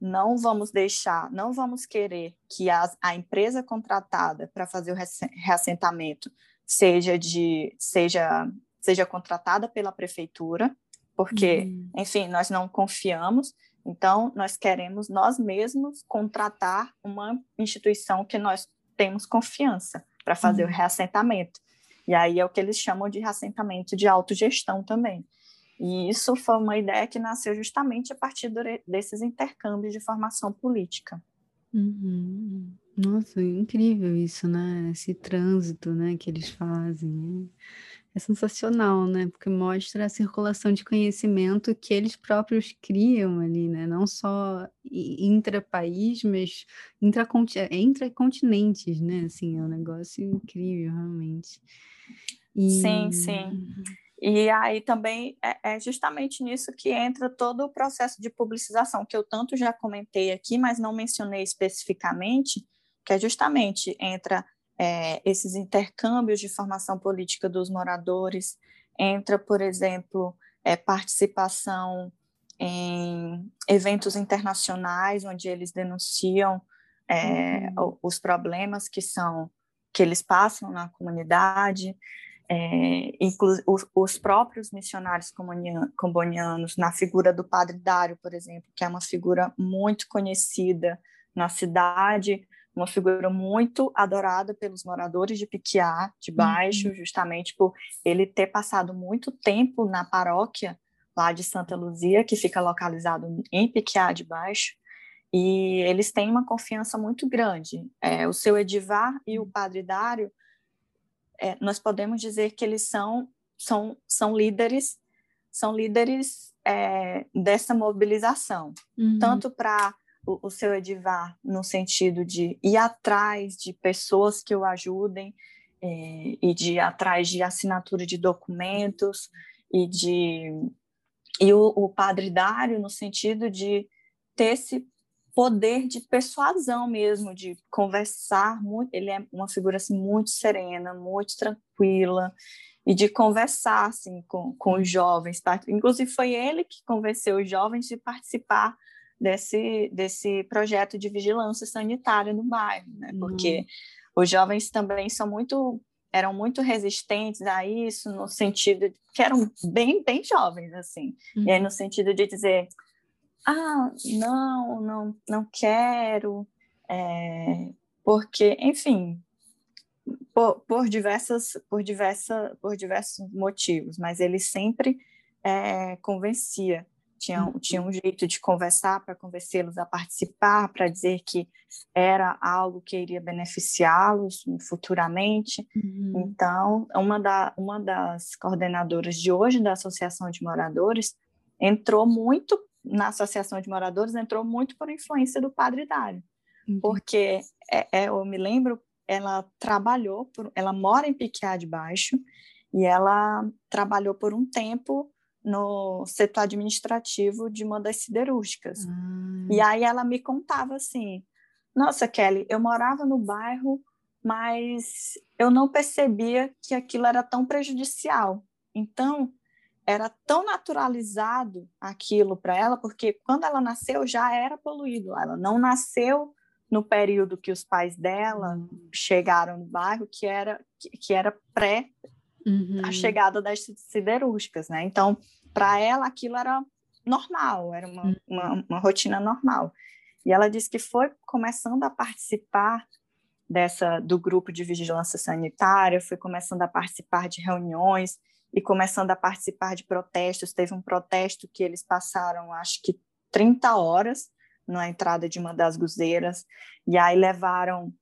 [SPEAKER 2] não vamos deixar, não vamos querer que a, a empresa contratada para fazer o reassentamento seja de seja seja contratada pela prefeitura, porque, uhum. enfim, nós não confiamos, então nós queremos nós mesmos contratar uma instituição que nós temos confiança para fazer uhum. o reassentamento. E aí é o que eles chamam de reassentamento de autogestão também. E isso foi uma ideia que nasceu justamente a partir desses intercâmbios de formação política.
[SPEAKER 1] Uhum. Nossa, incrível isso, né? Esse trânsito, né, que eles fazem. É, é sensacional, né? Porque mostra a circulação de conhecimento que eles próprios criam ali, né? Não só intra-país, mas intra continentes né? Assim, é um negócio incrível, realmente.
[SPEAKER 2] E... Sim, sim. E aí também é, é, justamente nisso que entra todo o processo de publicização, que eu tanto já comentei aqui, mas não mencionei especificamente, que é justamente entra é, esses intercâmbios de formação política dos moradores, entra, por exemplo, é, participação em eventos internacionais, onde eles denunciam é, uhum. os problemas que são que eles passam na comunidade, é, os, os, próprios missionários combonianos, na figura do Padre Dário, por exemplo, que é uma figura muito conhecida na cidade, uma figura muito adorada pelos moradores de Piquiá, de Baixo, uhum. justamente por ele ter passado muito tempo na paróquia lá de Santa Luzia, que fica localizado em Piquiá de Baixo, e eles têm uma confiança muito grande. É, o seu Edivar e o Padre Dário é, nós podemos dizer que eles são, são, são líderes, são líderes é, dessa mobilização, uhum. tanto para o, o, seu Edivar, no sentido de ir atrás de pessoas que o ajudem é, e de ir atrás de assinatura de documentos e de e o, o padre Dário no sentido de ter esse poder de persuasão mesmo, de conversar muito, ele é uma figura assim muito serena, muito tranquila e de conversar assim com, com os jovens, inclusive foi ele que convenceu os jovens de participar desse desse projeto de vigilância sanitária no bairro, né? Porque uhum. os jovens também são muito eram muito resistentes a isso no sentido de, que eram bem bem jovens assim uhum. e aí no sentido de dizer ah não não não quero é, porque enfim por, por diversas por diversa por diversos motivos mas ele sempre é, convencia tinha, uhum. tinha um jeito de conversar para convencê-los a participar, para dizer que era algo que iria beneficiá-los futuramente. Uhum. Então, uma, da, uma das coordenadoras de hoje da Associação de Moradores entrou muito na Associação de Moradores, entrou muito por influência do Padre Dário, uhum. porque é, é, eu me lembro, ela trabalhou, por, ela mora em Piquiá de Baixo, e ela trabalhou por um tempo no setor administrativo de uma das siderúrgicas. Hum. E aí ela me contava assim: Nossa, Kelly, eu morava no bairro, mas eu não percebia que aquilo era tão prejudicial. Então, era tão naturalizado aquilo para ela, porque quando ela nasceu já era poluído. Ela não nasceu no período que os pais dela hum. chegaram no bairro, que era, que, que era pré uhum. a chegada das siderúrgicas, né? Então, para ela, aquilo era normal, era uma, uhum. uma, uma, rotina normal. E ela disse que foi começando a participar dessa do grupo de vigilância sanitária, foi começando a participar de reuniões e começando a participar de protestos. Teve um protesto que eles passaram, acho que 30 horas na entrada de uma das guzeiras, e aí levaram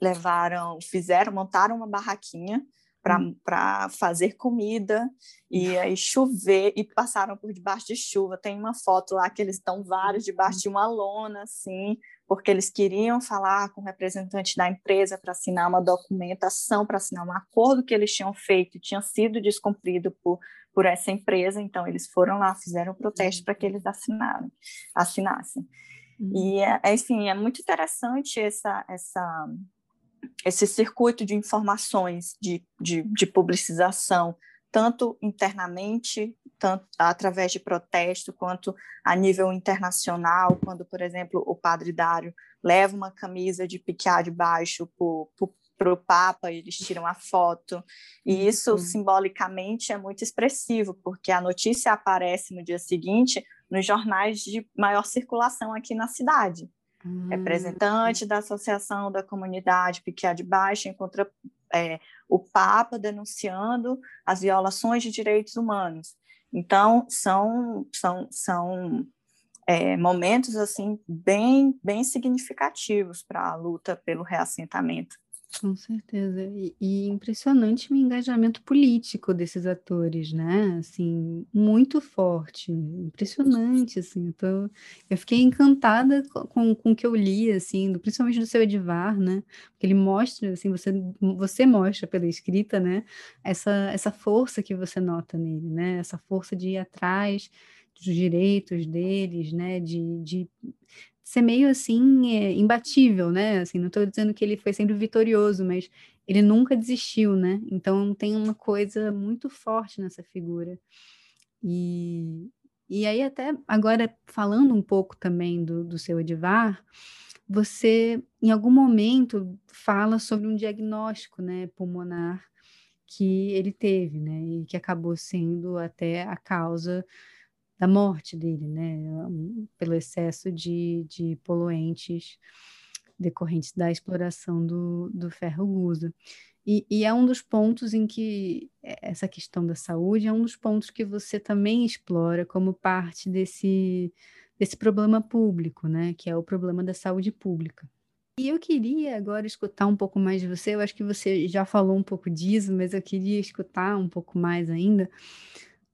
[SPEAKER 2] levaram, fizeram, montaram uma barraquinha para hum. fazer comida e aí chover e passaram por debaixo de chuva. Tem uma foto lá que eles estão vários debaixo de uma lona, assim, porque eles queriam falar com o representante da empresa para assinar uma documentação, para assinar um acordo que eles tinham feito, tinha sido descumprido por, por essa empresa. Então, eles foram lá, fizeram um protesto para que eles assinaram, assinassem. Uhum. E, é, enfim, é muito interessante essa, essa esse circuito de informações de, de, de publicização, tanto internamente, tanto através de protesto, quanto a nível internacional, quando, por exemplo, o padre Dário leva uma camisa de piquear de baixo para o Papa, eles tiram a foto, e isso uhum. simbolicamente é muito expressivo, porque a notícia aparece no dia seguinte nos jornais de maior circulação aqui na cidade. Hum. Representante da Associação da Comunidade Piquiá de Baixo encontra é, o Papa denunciando as violações de direitos humanos. Então, são, são, são é, momentos assim bem, bem significativos para a luta pelo reassentamento.
[SPEAKER 1] Com certeza. E, e impressionante o engajamento político desses atores, né? Assim, muito forte, impressionante, assim. Eu, tô, eu fiquei encantada com, com o que eu li, assim, principalmente do seu Edivar, né? Porque ele mostra, assim, você, você mostra pela escrita, né? Essa, essa força que você nota nele, né? Essa força de ir atrás dos direitos deles, né? De, de ser meio assim é, imbatível, né? Assim, não estou dizendo que ele foi sempre vitorioso, mas ele nunca desistiu, né? Então tem uma coisa muito forte nessa figura. E, e aí até agora falando um pouco também do, do seu Edivar, você em algum momento fala sobre um diagnóstico, né, pulmonar que ele teve, né, e que acabou sendo até a causa da morte dele, né, pelo excesso de, de poluentes decorrentes da exploração do, do ferro gusa. E, e, é um dos pontos em que essa questão da saúde é um dos pontos que você também explora como parte desse, desse problema público, né, que é o problema da saúde pública. E eu queria agora escutar um pouco mais de você. Eu acho que você já falou um pouco disso, mas eu queria escutar um pouco mais ainda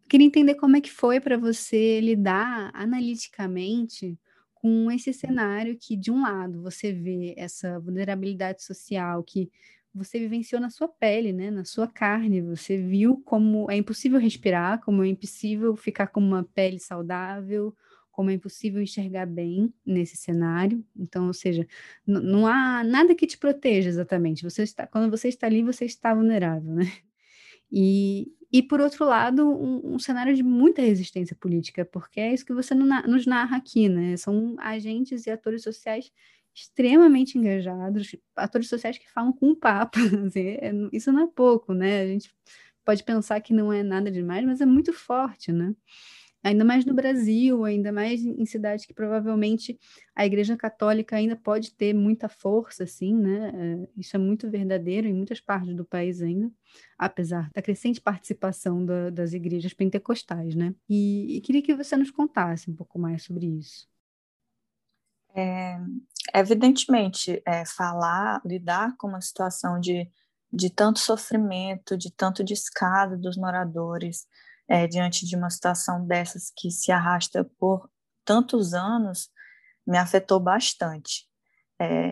[SPEAKER 1] Queria entender como é que foi para você lidar analiticamente com esse cenário que, de um lado, você vê essa vulnerabilidade social que você vivenciou na sua pele, né, na sua carne. Você viu como é impossível respirar, como é impossível ficar com uma pele saudável, como é impossível enxergar bem nesse cenário. Então, ou seja, não há nada que te proteja exatamente. Você está, quando você está ali, você está vulnerável, né? E, e por outro lado, um, um, cenário de muita resistência política, porque é isso que você nos narra aqui, né? São agentes e atores sociais extremamente engajados, atores sociais que falam com o Papa. <laughs> Assim, é, isso não é pouco, né? A gente pode pensar que não é nada demais, mas é muito forte, né? Ainda mais no Brasil, ainda mais em cidades que provavelmente a Igreja Católica ainda pode ter muita força, assim, né? É, isso é muito verdadeiro em muitas partes do país ainda, apesar da crescente participação da, das igrejas pentecostais, né? E, e, queria que você nos contasse um pouco mais sobre isso.
[SPEAKER 2] É, evidentemente, é, falar, lidar com uma situação de, de tanto sofrimento, de tanto descaso dos moradores, é, diante de uma situação dessas que se arrasta por tantos anos, me afetou bastante. É,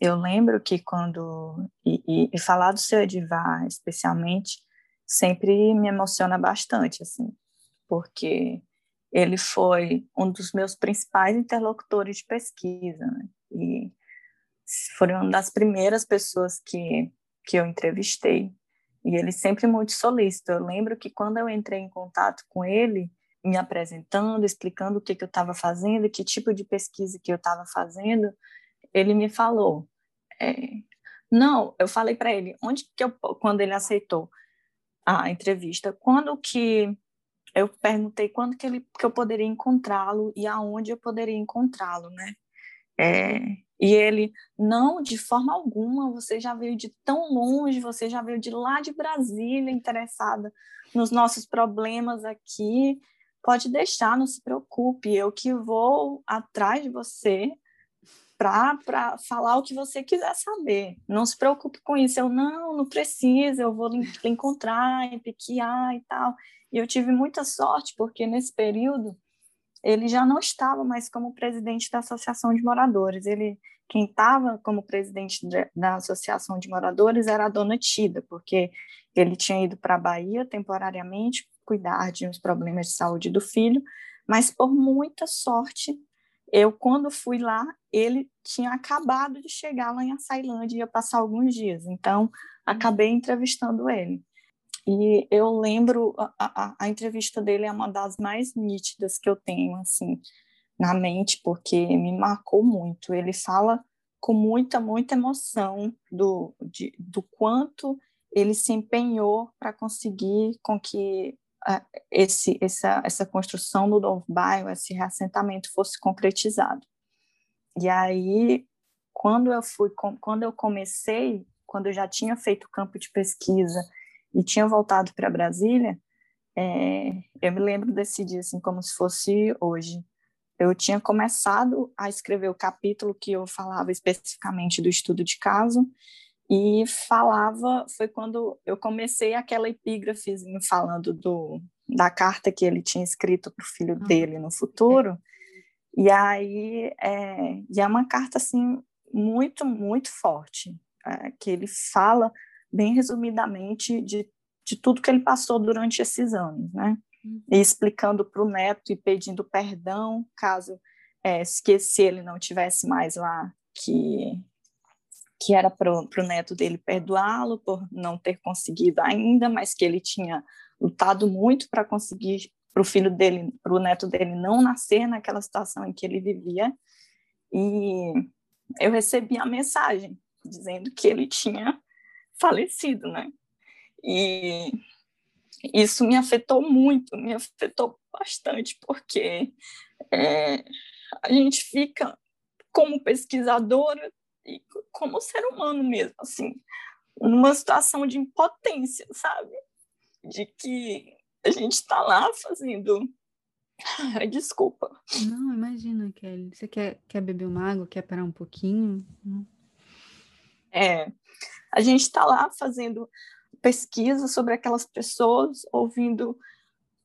[SPEAKER 2] eu lembro que quando. E, e, e, falar do seu Edivar, especialmente, sempre me emociona bastante, assim, porque ele foi um dos meus principais interlocutores de pesquisa, né? e foi uma das primeiras pessoas que, que eu entrevistei e ele sempre muito solícito. Eu lembro que quando eu entrei em contato com ele, me apresentando, explicando o que, que eu estava fazendo, que tipo de pesquisa que eu estava fazendo, ele me falou. É, não, eu falei para ele, onde que eu, quando ele aceitou a entrevista, quando que eu perguntei quando que ele que eu poderia encontrá-lo e aonde eu poderia encontrá-lo, né? É, e ele, não, de forma alguma, você já veio de tão longe, você já veio de lá de Brasília, interessada nos nossos problemas aqui. Pode deixar, não se preocupe, eu que vou atrás de você para falar o que você quiser saber. Não se preocupe com isso. Eu, não, não precisa, eu vou encontrar, em Pequiá e tal. E eu tive muita sorte, porque nesse período ele já não estava mais como presidente da Associação de Moradores. Ele, quem estava como presidente da Associação de Moradores era a dona Tida, porque ele tinha ido para a Bahia temporariamente cuidar de uns problemas de saúde do filho, mas por muita sorte, eu quando fui lá, ele tinha acabado de chegar lá em Açailândia, ia passar alguns dias, então acabei entrevistando ele. E eu lembro, a, a, a, entrevista dele é uma das mais nítidas que eu tenho, assim, na mente, porque me marcou muito. Ele fala com muita, muita emoção do, de, do quanto ele se empenhou para conseguir com que uh, esse, essa, essa construção do novo bairro, esse reassentamento fosse concretizado. E aí, quando eu fui, quando eu comecei, quando eu já tinha feito campo de pesquisa e tinha voltado para Brasília, é, eu me lembro desse dia assim como se fosse hoje. Eu tinha começado a escrever o capítulo que eu falava especificamente do estudo de caso e falava foi quando eu comecei aquela epígrafezinha falando do da carta que ele tinha escrito para o filho uhum. dele no futuro e aí é, e é uma carta assim muito muito forte é, que ele fala bem resumidamente, de, de tudo que ele passou durante esses anos, né? Uhum. E explicando para o neto e pedindo perdão, caso é, ele não tivesse mais lá, que que era para o neto dele perdoá-lo por não ter conseguido ainda, mas que ele tinha lutado muito para conseguir para o filho dele, para o neto dele não nascer naquela situação em que ele vivia. E eu recebi a mensagem dizendo que ele tinha falecido, né? E isso me afetou muito, me afetou bastante, porque é, a gente fica como pesquisadora e como ser humano mesmo, assim, numa situação de impotência, sabe? De que a gente está lá fazendo. <laughs> Desculpa.
[SPEAKER 1] Não, imagina, Kelly. Você quer, quer beber uma água? Quer parar um pouquinho?
[SPEAKER 2] É, a gente está lá fazendo pesquisa sobre aquelas pessoas, ouvindo,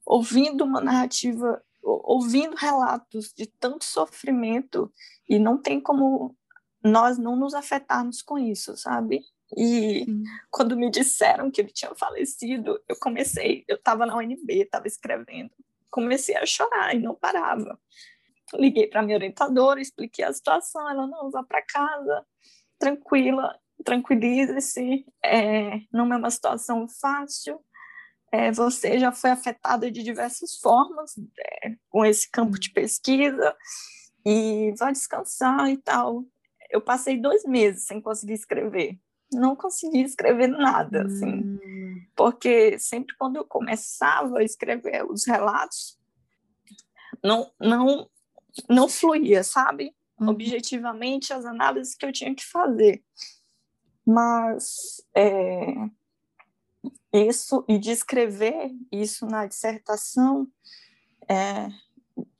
[SPEAKER 2] ouvindo uma narrativa, ouvindo relatos de tanto sofrimento, e não tem como nós não nos afetarmos com isso, sabe? E quando me disseram que ele tinha falecido, eu comecei, eu estava na UNB, estava escrevendo, comecei a chorar e não parava. Liguei para minha orientadora, expliquei a situação, ela não, vá para casa, tranquila, tranquilize-se, é, não é uma situação fácil, é, você já foi afetada de diversas formas é, com esse campo de pesquisa e vai descansar e tal. Eu passei dois meses sem conseguir escrever, não consegui escrever nada, assim, hum. porque sempre quando eu começava a escrever os relatos, não, não, não fluía, sabe? Uhum. Objetivamente, as análises que eu tinha que fazer. Mas é, isso, e de escrever isso na dissertação, é,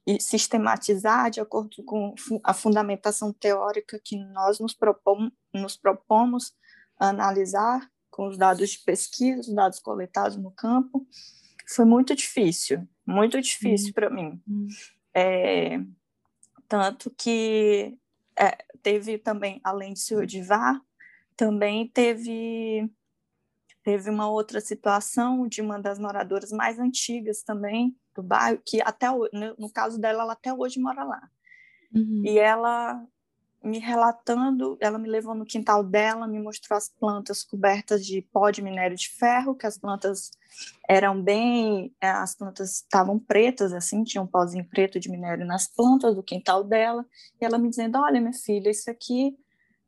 [SPEAKER 2] e sistematizar de acordo com a fundamentação teórica que nós nos propomos, nos propomos analisar com os dados de pesquisa, os dados coletados no campo, foi muito difícil, muito difícil uhum. para mim. Uhum. É, tanto que é, teve também, além de se odivar, também teve teve uma outra situação de uma das moradoras mais antigas também do bairro, que até no caso dela, ela até hoje mora lá. Uhum. E ela me relatando, ela me levou no quintal dela, me mostrou as plantas cobertas de pó de minério de ferro, que as plantas eram bem, é, as plantas estavam pretas, assim, tinha um pozinho preto de minério nas plantas do quintal dela, e ela me dizendo, olha, minha filha, isso aqui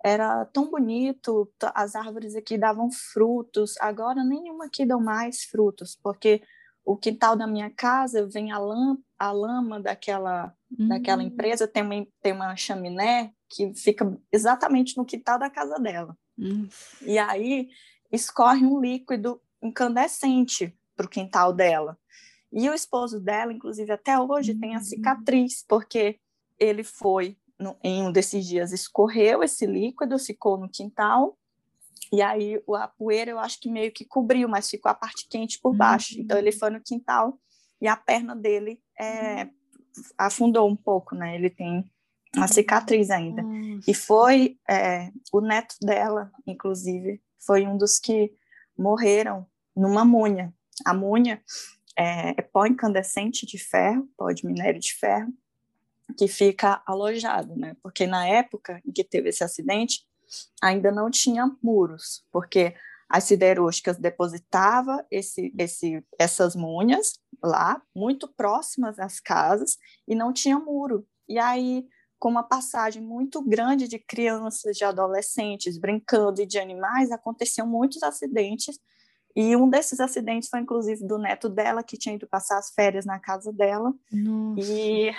[SPEAKER 2] era tão bonito, as árvores aqui davam frutos, agora nenhuma aqui dão mais frutos, porque o quintal da minha casa vem a, lama, a lama daquela, uhum. daquela hum. empresa, tem uma, tem uma chaminé que fica exatamente no quintal da casa dela. Uhum. E aí escorre um líquido incandescente para o quintal dela. E o esposo dela, inclusive até hoje, uhum. tem a hum. cicatriz, porque ele foi no, em um desses dias escorreu esse líquido, ficou no quintal, e aí a poeira eu acho que meio que cobriu, mas ficou a parte quente por baixo. Uhum. Então ele foi no quintal e a perna dele é, afundou um pouco, né? Ele tem uma cicatriz ainda. Uhum. E foi é, o neto dela, inclusive, foi um dos que morreram numa munha. A munha é, é pó incandescente de ferro, pó de minério de ferro, que fica alojado, né? Porque na época em que teve esse acidente, ainda não tinha muros, porque as siderúrgicas depositavam esse, esse, essas munhas lá, muito próximas às casas, e não tinha muro. E aí, com uma passagem muito grande de crianças, de adolescentes brincando e de animais, aconteciam muitos acidentes e um desses acidentes foi, inclusive, do neto dela, que tinha ido passar as férias na casa dela e,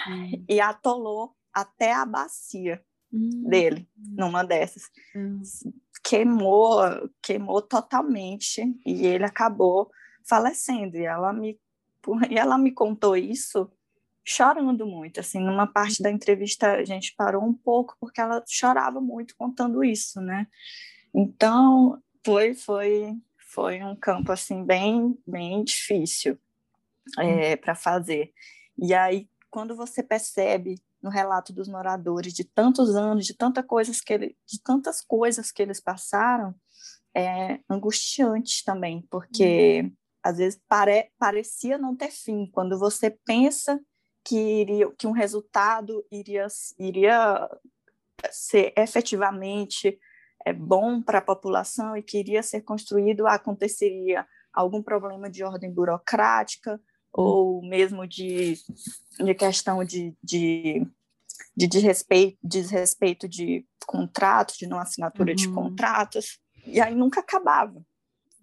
[SPEAKER 2] e atolou até a bacia hum. dele, numa dessas. Hum. Queimou, queimou totalmente e ele acabou falecendo. E ela me, e ela me contou isso chorando muito, assim, numa parte da entrevista a gente parou um pouco porque ela chorava muito contando isso, né? Então, foi, foi foi um campo assim bem bem difícil é, para fazer. E aí quando você percebe no relato dos moradores de tantos anos, de tanta coisas que ele, de tantas coisas que eles passaram, é angustiante também, porque uhum. às vezes pare, parecia não ter fim. Quando você pensa que iria, que um resultado iria iria ser efetivamente é bom para a população e queria ser construído, aconteceria algum problema de ordem burocrática ou mesmo de, de questão de, de, de desrespeito, desrespeito de contratos, de não assinatura uhum. de contratos, e aí nunca acabava.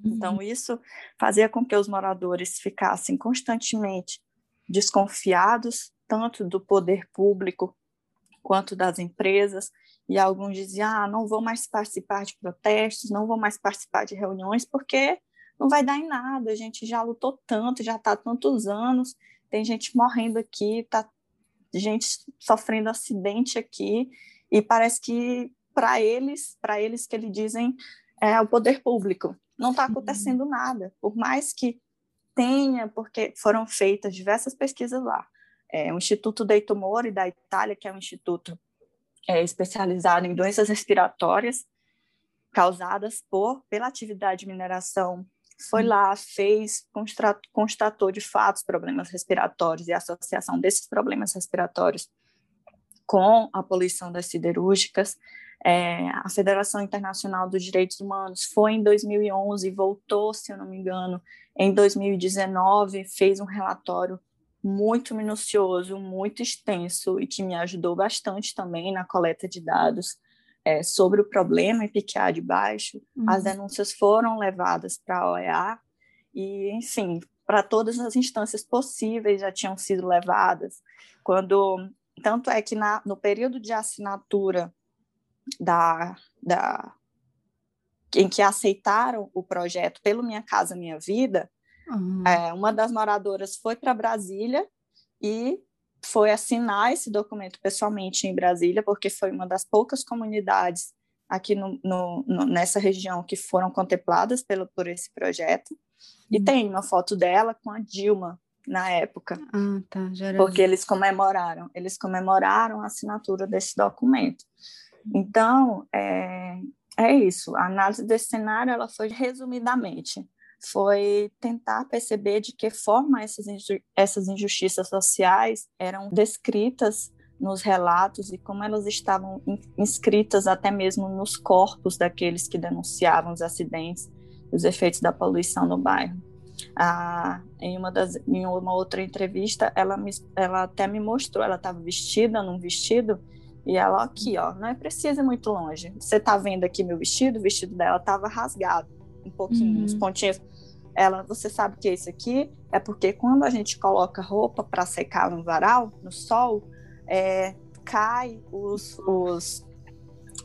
[SPEAKER 2] Uhum. Então, isso fazia com que os moradores ficassem constantemente desconfiados, tanto do poder público quanto das empresas, e alguns diziam: ah, não vou mais participar de protestos, não vou mais participar de reuniões, porque não vai dar em nada. A gente já lutou tanto, já está tantos anos, tem gente morrendo aqui, tá gente sofrendo acidente aqui, e parece que para eles, para eles que eles dizem é o poder público, não está acontecendo nada, por mais que tenha, porque foram feitas diversas pesquisas lá. É, o Instituto Dei Tumori da Itália, que é um instituto é, especializado em doenças respiratórias, causadas por pela atividade de mineração. Foi lá, fez, constatou de fato os problemas respiratórios e a associação desses problemas respiratórios com a poluição das siderúrgicas. É, a Federação Internacional dos Direitos Humanos foi em 2011 e voltou, se eu não me engano, em 2019, fez um relatório muito minucioso, muito extenso e que me ajudou bastante também na coleta de dados é, sobre o problema em PQA de baixo. Uhum. As denúncias foram levadas para a OEA e, enfim, para todas as instâncias possíveis já tinham sido levadas. Quando tanto é que na, no período de assinatura da, da em que aceitaram o projeto pelo Minha Casa Minha Vida, uhum. é, uma das moradoras foi para Brasília e foi assinar esse documento pessoalmente em Brasília, porque foi uma das poucas comunidades aqui no, no, no, nessa região que foram contempladas pelo, por esse projeto. E uhum. tem uma foto dela com a Dilma na época.
[SPEAKER 1] Ah, tá,
[SPEAKER 2] porque eles comemoraram, eles comemoraram a assinatura desse documento. Então, é, é isso. A análise desse cenário ela foi resumidamente foi tentar perceber de que forma essas, essas injustiças sociais eram descritas nos relatos e como elas estavam inscritas até mesmo nos corpos daqueles que denunciavam os acidentes, os efeitos da poluição no bairro. Ah, em uma das, em uma outra entrevista, ela, me, ela até me mostrou, ela estava vestida num vestido e ela aqui, ó, não é preciso ir muito longe. Você está vendo aqui meu vestido? O vestido dela estava rasgado, um pouquinho, uhum. uns pontinhos ela, você sabe que isso aqui é porque quando a gente coloca roupa para secar no varal, no sol, é, cai os, os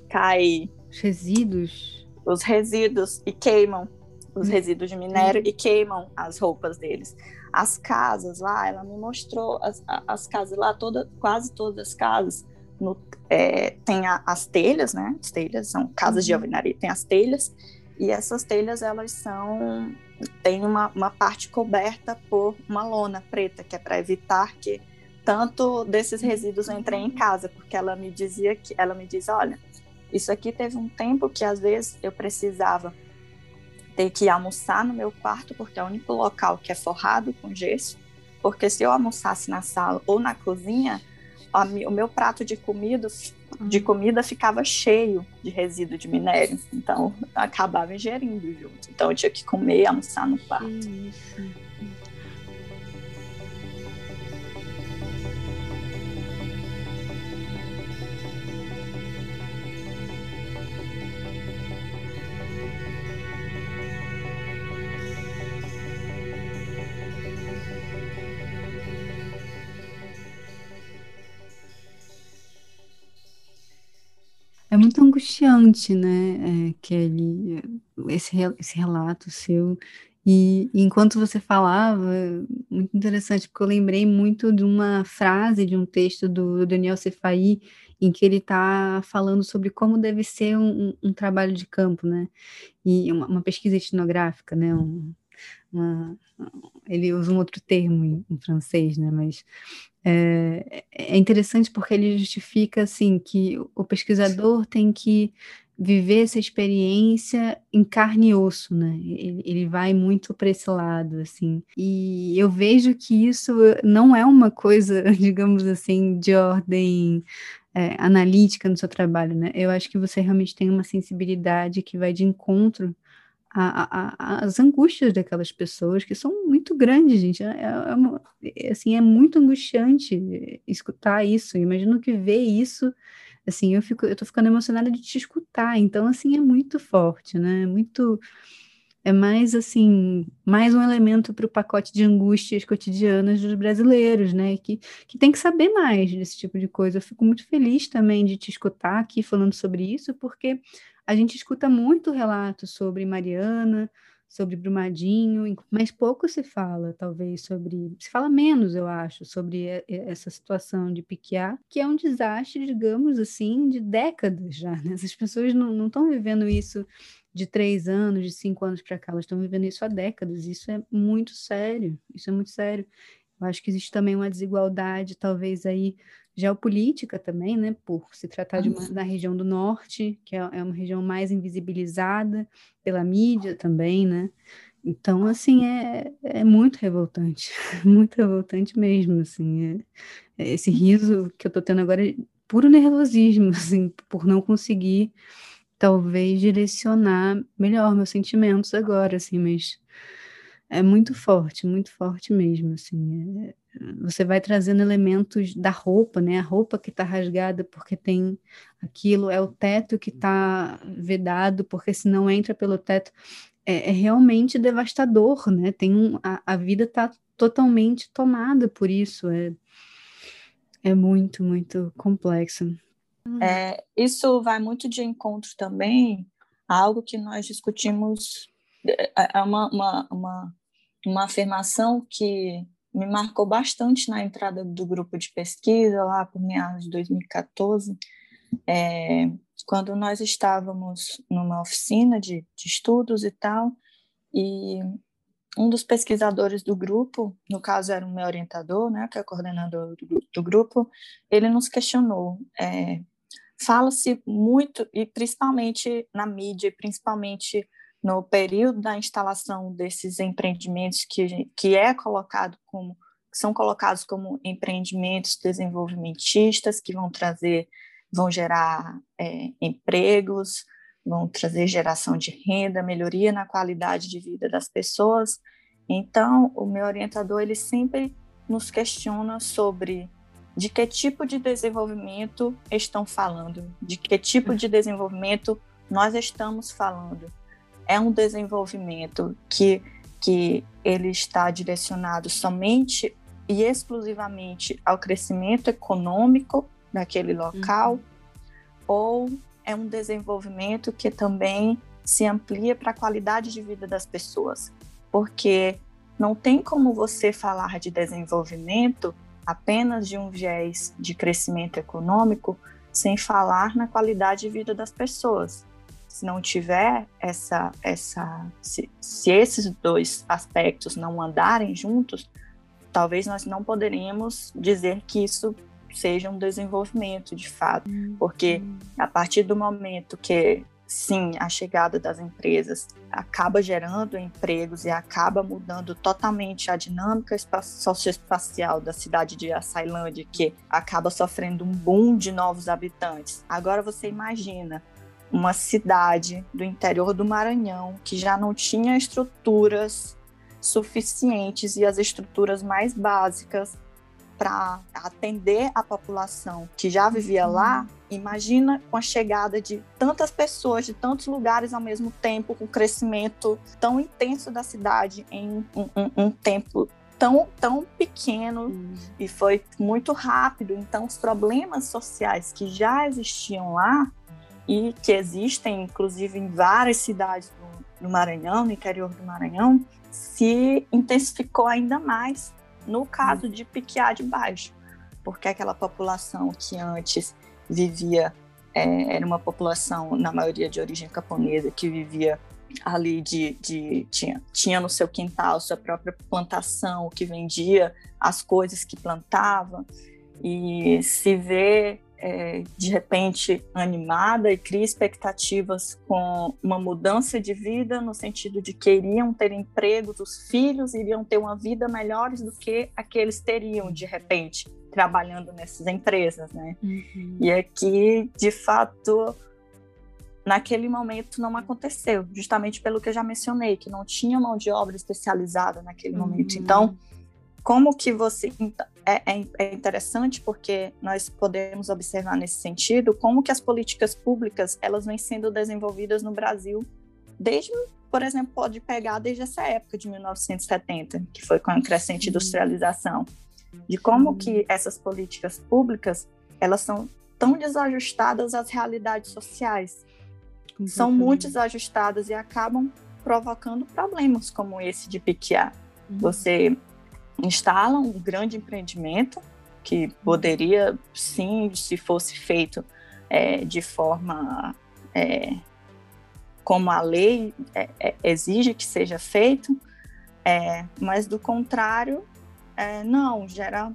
[SPEAKER 2] cai
[SPEAKER 1] os resíduos,
[SPEAKER 2] os resíduos e queimam os hum. resíduos de minério hum. e queimam as roupas deles. As casas lá, ela me mostrou as, as casas lá, toda, quase todas as casas no, é, tem a, as telhas, né? As telhas são casas uhum. de alvenaria, tem as telhas e essas telhas elas são tem uma, uma parte coberta por uma lona preta, que é para evitar que tanto desses resíduos entrem em casa, porque ela me dizia que ela me diz, olha, isso aqui teve um tempo que às vezes eu precisava ter que almoçar no meu quarto, porque é o único local que é forrado com gesso, porque se eu almoçasse na sala ou na cozinha, a, o meu prato de comida, de comida ficava cheio de resíduo de minério. Então, acabava ingerindo junto. Então, eu tinha que comer e almoçar no quarto. Isso.
[SPEAKER 1] É muito angustiante, né, é, Kelly, esse, esse relato seu. E enquanto você falava, muito interessante, porque eu lembrei muito de uma frase de um texto do Daniel Cefai, em que ele está falando sobre como deve ser um, um, trabalho de campo, né? E uma, uma pesquisa etnográfica, né? Um, uma, ele usa um outro termo em, em francês, né? Mas é, é, interessante porque ele justifica assim que o pesquisador tem que viver essa experiência em carne e osso, né? Ele, ele vai muito para esse lado, assim. E eu vejo que isso não é uma coisa, <laughs> digamos assim, de ordem é, analítica no seu trabalho, né? Eu acho que você realmente tem uma sensibilidade que vai de encontro a, a, as angústias daquelas pessoas que são muito grandes, gente. É, é, uma, é, assim, é muito angustiante escutar isso. Imagino que ver isso, assim, eu fico, eu tô ficando emocionada de te escutar. Então, assim, é muito forte, né? É muito é mais assim, mais um elemento para o pacote de angústias cotidianas dos brasileiros, né? Que, que tem que saber mais desse tipo de coisa. Eu fico muito feliz também de te escutar aqui falando sobre isso, porque a gente escuta muito relatos sobre Mariana, sobre Brumadinho, mas pouco se fala, talvez, sobre. Se fala menos, eu acho, sobre essa situação de Piquiá, que é um desastre, digamos assim, de décadas já. Né? Essas pessoas não estão vivendo isso de três anos, de cinco anos para cá, elas estão vivendo isso há décadas. Isso é muito sério, isso é muito sério. Eu acho que existe também uma desigualdade, talvez, aí geopolítica também, né, por se tratar de uma, da região do norte, que é, é uma região mais invisibilizada pela mídia também, né, então, assim, é, é muito revoltante, <laughs> muito revoltante mesmo, assim, é, é esse riso que eu tô tendo agora é puro nervosismo, <laughs> assim, por não conseguir, talvez, direcionar melhor meus sentimentos agora, assim, mas é muito forte, muito forte mesmo, assim, é, você vai trazendo elementos da roupa, né? A roupa que está rasgada porque tem aquilo, é o teto que está vedado porque se não entra pelo teto. É, é realmente devastador, né? Tem um, a, a vida está totalmente tomada por isso. É, é muito, muito complexo.
[SPEAKER 2] É, isso vai muito de encontro também a algo que nós discutimos, é, é uma, uma, uma, uma afirmação que me marcou bastante na entrada do grupo de pesquisa, lá por meados de 2014, é, quando nós estávamos numa oficina de, de estudos e tal, e um dos pesquisadores do grupo, no caso era o meu orientador, né, que é coordenador do, do grupo, ele nos questionou. É, Fala-se muito, e principalmente na mídia, principalmente no período da instalação desses empreendimentos que, que é colocado como que são colocados como empreendimentos desenvolvimentistas que vão trazer, vão gerar é, empregos, vão trazer geração de renda, melhoria na qualidade de vida das pessoas. Então, o meu orientador ele sempre nos questiona sobre de que tipo de desenvolvimento estão falando, de que tipo de desenvolvimento nós estamos falando é um desenvolvimento que, que ele está direcionado somente e exclusivamente ao crescimento econômico daquele local, uhum. ou é um desenvolvimento que também se amplia para a qualidade de vida das pessoas, porque não tem como você falar de desenvolvimento apenas de um viés de crescimento econômico sem falar na qualidade de vida das pessoas se não tiver essa, essa se, se esses dois aspectos não andarem juntos, talvez nós não poderíamos dizer que isso seja um desenvolvimento de fato, porque uhum. a partir do momento que sim, a chegada das empresas acaba gerando empregos e acaba mudando totalmente a dinâmica socioespacial da cidade de Açailândia, que acaba sofrendo um boom de novos habitantes. Agora você imagina uma cidade do interior do Maranhão que já não tinha estruturas suficientes e as estruturas mais básicas para atender a população que já vivia lá, uhum. imagina com a chegada de tantas pessoas de tantos lugares ao mesmo tempo, com o crescimento tão intenso da cidade em um, um, um tempo tão, tão pequeno uhum. e foi muito rápido. Então, os problemas sociais que já existiam lá e que existem, inclusive, em várias cidades do, do Maranhão, no interior do Maranhão, se intensificou ainda mais no caso de Piquiá de Baixo, porque aquela população que antes vivia, é, era uma população, na maioria de origem camponesa, que vivia ali de, de tinha, tinha no seu quintal sua própria plantação, que vendia as coisas que plantava, e se vê é, de repente animada e cria expectativas com uma mudança de vida no sentido de que iriam ter empregos, os filhos iriam ter uma vida melhores do que aqueles teriam de repente trabalhando nessas empresas, né? Uhum. E aqui, de fato, naquele momento não aconteceu, justamente pelo que eu já mencionei, que não tinha mão de obra especializada naquele uhum. momento. Então, como que você é, é, é, interessante porque nós podemos observar nesse sentido como que as políticas públicas elas vêm sendo desenvolvidas no Brasil desde, por exemplo, pode pegar desde essa época de 1970, que foi com a crescente industrialização, de como que essas políticas públicas elas são tão desajustadas às realidades sociais, são muito desajustadas e acabam provocando problemas como esse de piquear. Uhum. Você instalam um grande empreendimento que poderia, sim, se fosse feito é, de forma é, como a lei é, é exige que seja feito, é, mas do contrário, é, não, gera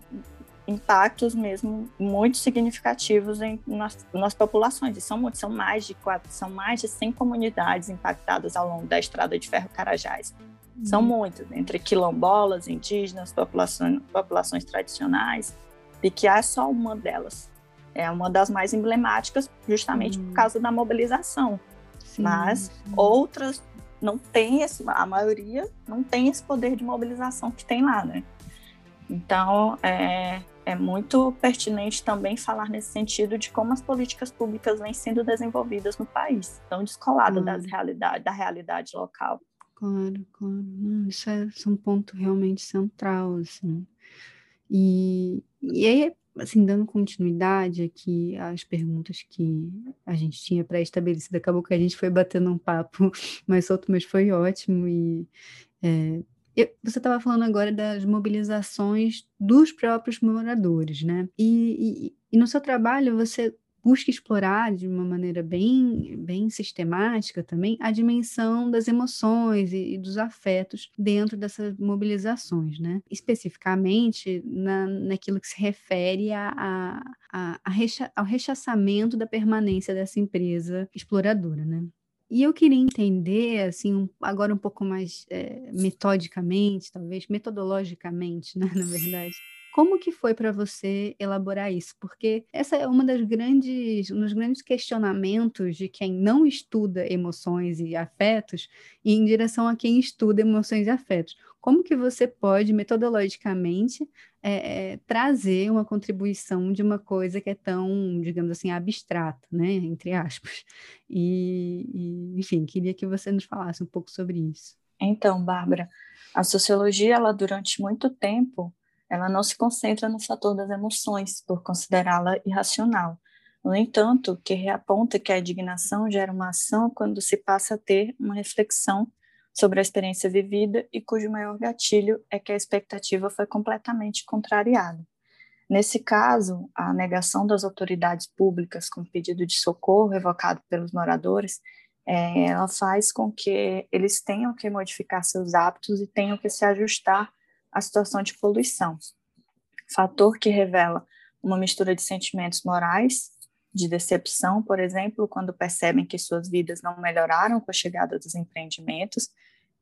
[SPEAKER 2] impactos mesmo muito significativos em, nas, nas populações. E são são mais de quatro, são mais de 100 comunidades impactadas ao longo da estrada de ferro Carajás. Uhum. São muitas, entre quilombolas, indígenas, populações, populações tradicionais. Piquiá é só uma delas. É uma das mais emblemáticas, justamente uhum. por causa da mobilização. Sim, Mas sim. outras não tem esse, a maioria não tem esse poder de mobilização que tem lá, né? Então, é, é muito pertinente também falar nesse sentido de como as políticas públicas vêm sendo desenvolvidas no país, tão descolada das realidade, da realidade local.
[SPEAKER 1] Claro, claro. isso, é, é um ponto realmente central, assim. E, e aí, assim, dando continuidade aqui às perguntas que a gente tinha pré-estabelecido, acabou que a gente foi batendo um papo <laughs> mais solto, mas foi ótimo e é, eu, você estava falando agora das mobilizações dos próprios moradores, né? E, e, e, no seu trabalho você busca explorar de uma maneira bem, bem sistemática também a dimensão das emoções e, e dos afetos dentro dessas mobilizações, né? Especificamente na, naquilo que se refere a, a, a, a recha, ao rechaçamento da permanência dessa empresa exploradora, né? E eu queria entender, assim, agora um pouco mais é, metodicamente, talvez, metodologicamente, né, <laughs> na verdade, como que foi para você elaborar isso? Porque essa é uma das grandes, um dos grandes questionamentos de quem não estuda emoções e afetos em direção a quem estuda emoções e afetos. Como que você pode, metodologicamente, é, é, trazer uma contribuição de uma coisa que é tão, digamos assim, abstrata, né? Entre aspas. E, e, enfim, queria que você nos falasse um pouco sobre isso.
[SPEAKER 2] Então, Bárbara, a sociologia, ela durante muito tempo ela não se concentra no fator das emoções, por considerá-la irracional. No entanto, que reaponta que a indignação gera uma ação quando se passa a ter uma reflexão sobre a experiência vivida e cujo maior gatilho é que a expectativa foi completamente contrariada. Nesse caso, a negação das autoridades públicas com pedido de socorro evocado pelos moradores, é, ela faz com que eles tenham que modificar seus hábitos e tenham que se ajustar a situação de poluição, fator que revela uma mistura de sentimentos morais, de decepção, por exemplo, quando percebem que suas vidas não melhoraram com a chegada dos empreendimentos,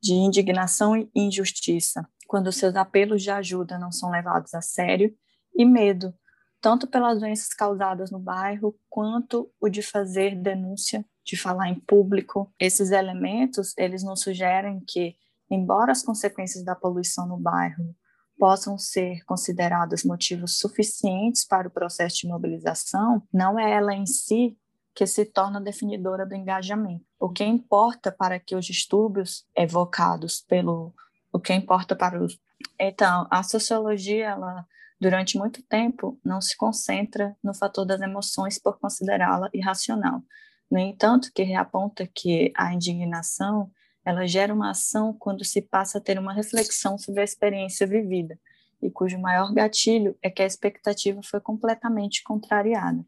[SPEAKER 2] de indignação e injustiça, quando seus apelos de ajuda não são levados a sério, e medo, tanto pelas doenças causadas no bairro, quanto o de fazer denúncia, de falar em público. Esses elementos, eles nos sugerem que embora as consequências da poluição no bairro possam ser consideradas motivos suficientes para o processo de mobilização, não é ela em si que se torna definidora do engajamento. O que importa para que os distúrbios evocados pelo o que importa para os então a sociologia ela durante muito tempo não se concentra no fator das emoções por considerá-la irracional. No entanto, que reaponta que a indignação ela gera uma ação quando se passa a ter uma reflexão sobre a experiência vivida, e cujo maior gatilho é que a expectativa foi completamente contrariada.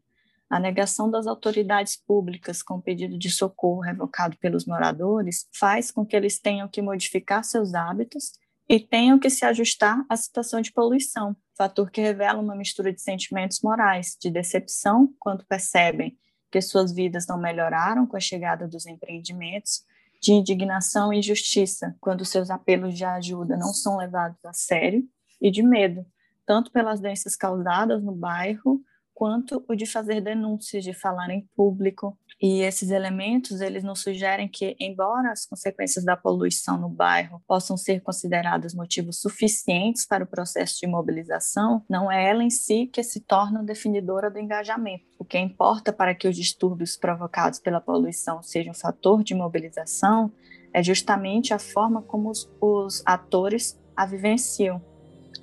[SPEAKER 2] A negação das autoridades públicas com pedido de socorro revocado pelos moradores faz com que eles tenham que modificar seus hábitos e tenham que se ajustar à situação de poluição, fator que revela uma mistura de sentimentos morais, de decepção quando percebem que suas vidas não melhoraram com a chegada dos empreendimentos, de indignação e injustiça, quando seus apelos de ajuda não são levados a sério, e de medo, tanto pelas doenças causadas no bairro, quanto o de fazer denúncias, de falar em público. E esses elementos, eles nos sugerem que, embora as consequências da poluição no bairro possam ser consideradas motivos suficientes para o processo de mobilização, não é ela em si que se torna definidora do engajamento. O que importa para que os distúrbios provocados pela poluição sejam um fator de mobilização é justamente a forma como os, os atores a vivenciam.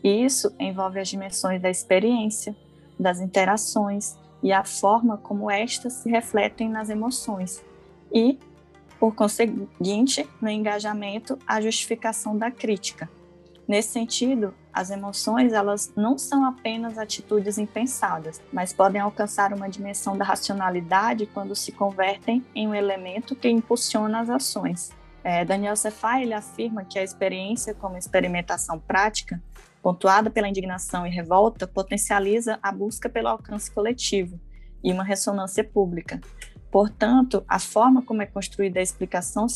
[SPEAKER 2] E isso envolve as dimensões da experiência, das interações e a forma como estas se refletem nas emoções e, por conseguinte, no engajamento, a justificação da crítica. Nesse sentido, as emoções elas não são apenas atitudes impensadas, mas podem alcançar uma dimensão da racionalidade quando se convertem em um elemento que impulsiona as ações. É, Daniel Cefai ele afirma que a experiência como experimentação prática, pontuada pela indignação e revolta, potencializa a busca pelo alcance coletivo e uma ressonância pública. Portanto, a forma como é construída a explicação,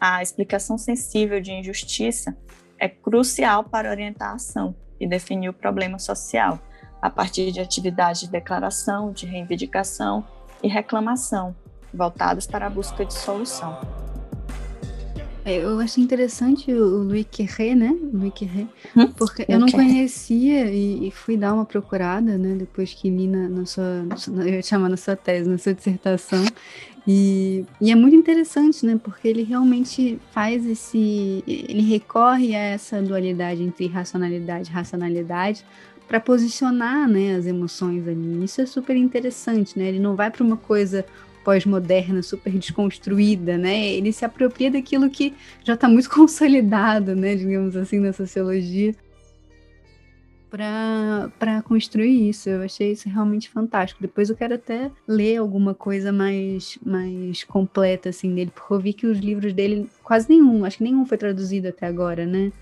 [SPEAKER 2] a explicação sensível de injustiça é crucial para orientar a ação e definir o problema social, a partir de atividades de declaração, de reivindicação e reclamação, voltadas para a busca de solução.
[SPEAKER 1] É, eu achei interessante o Louis Querré, né? Louis Querré, hum? porque eu não conhecia e, e, fui dar uma procurada, né? Depois que li na, na sua, eu ia chamar na sua tese, na sua dissertação, e, e, é muito interessante, né? Porque ele realmente faz esse, ele recorre a essa dualidade entre racionalidade e racionalidade para posicionar, né, as emoções ali. Isso é super interessante, né? Ele não vai para uma coisa pós-moderna, super desconstruída, né? Ele se apropria daquilo que já está muito <laughs> consolidado, né, digamos assim, na sociologia, para construir isso. Eu achei isso realmente fantástico. Depois eu quero até ler alguma coisa mais, mais completa assim dele, porque eu vi que os livros dele, quase nenhum, acho que nenhum foi traduzido até agora, né?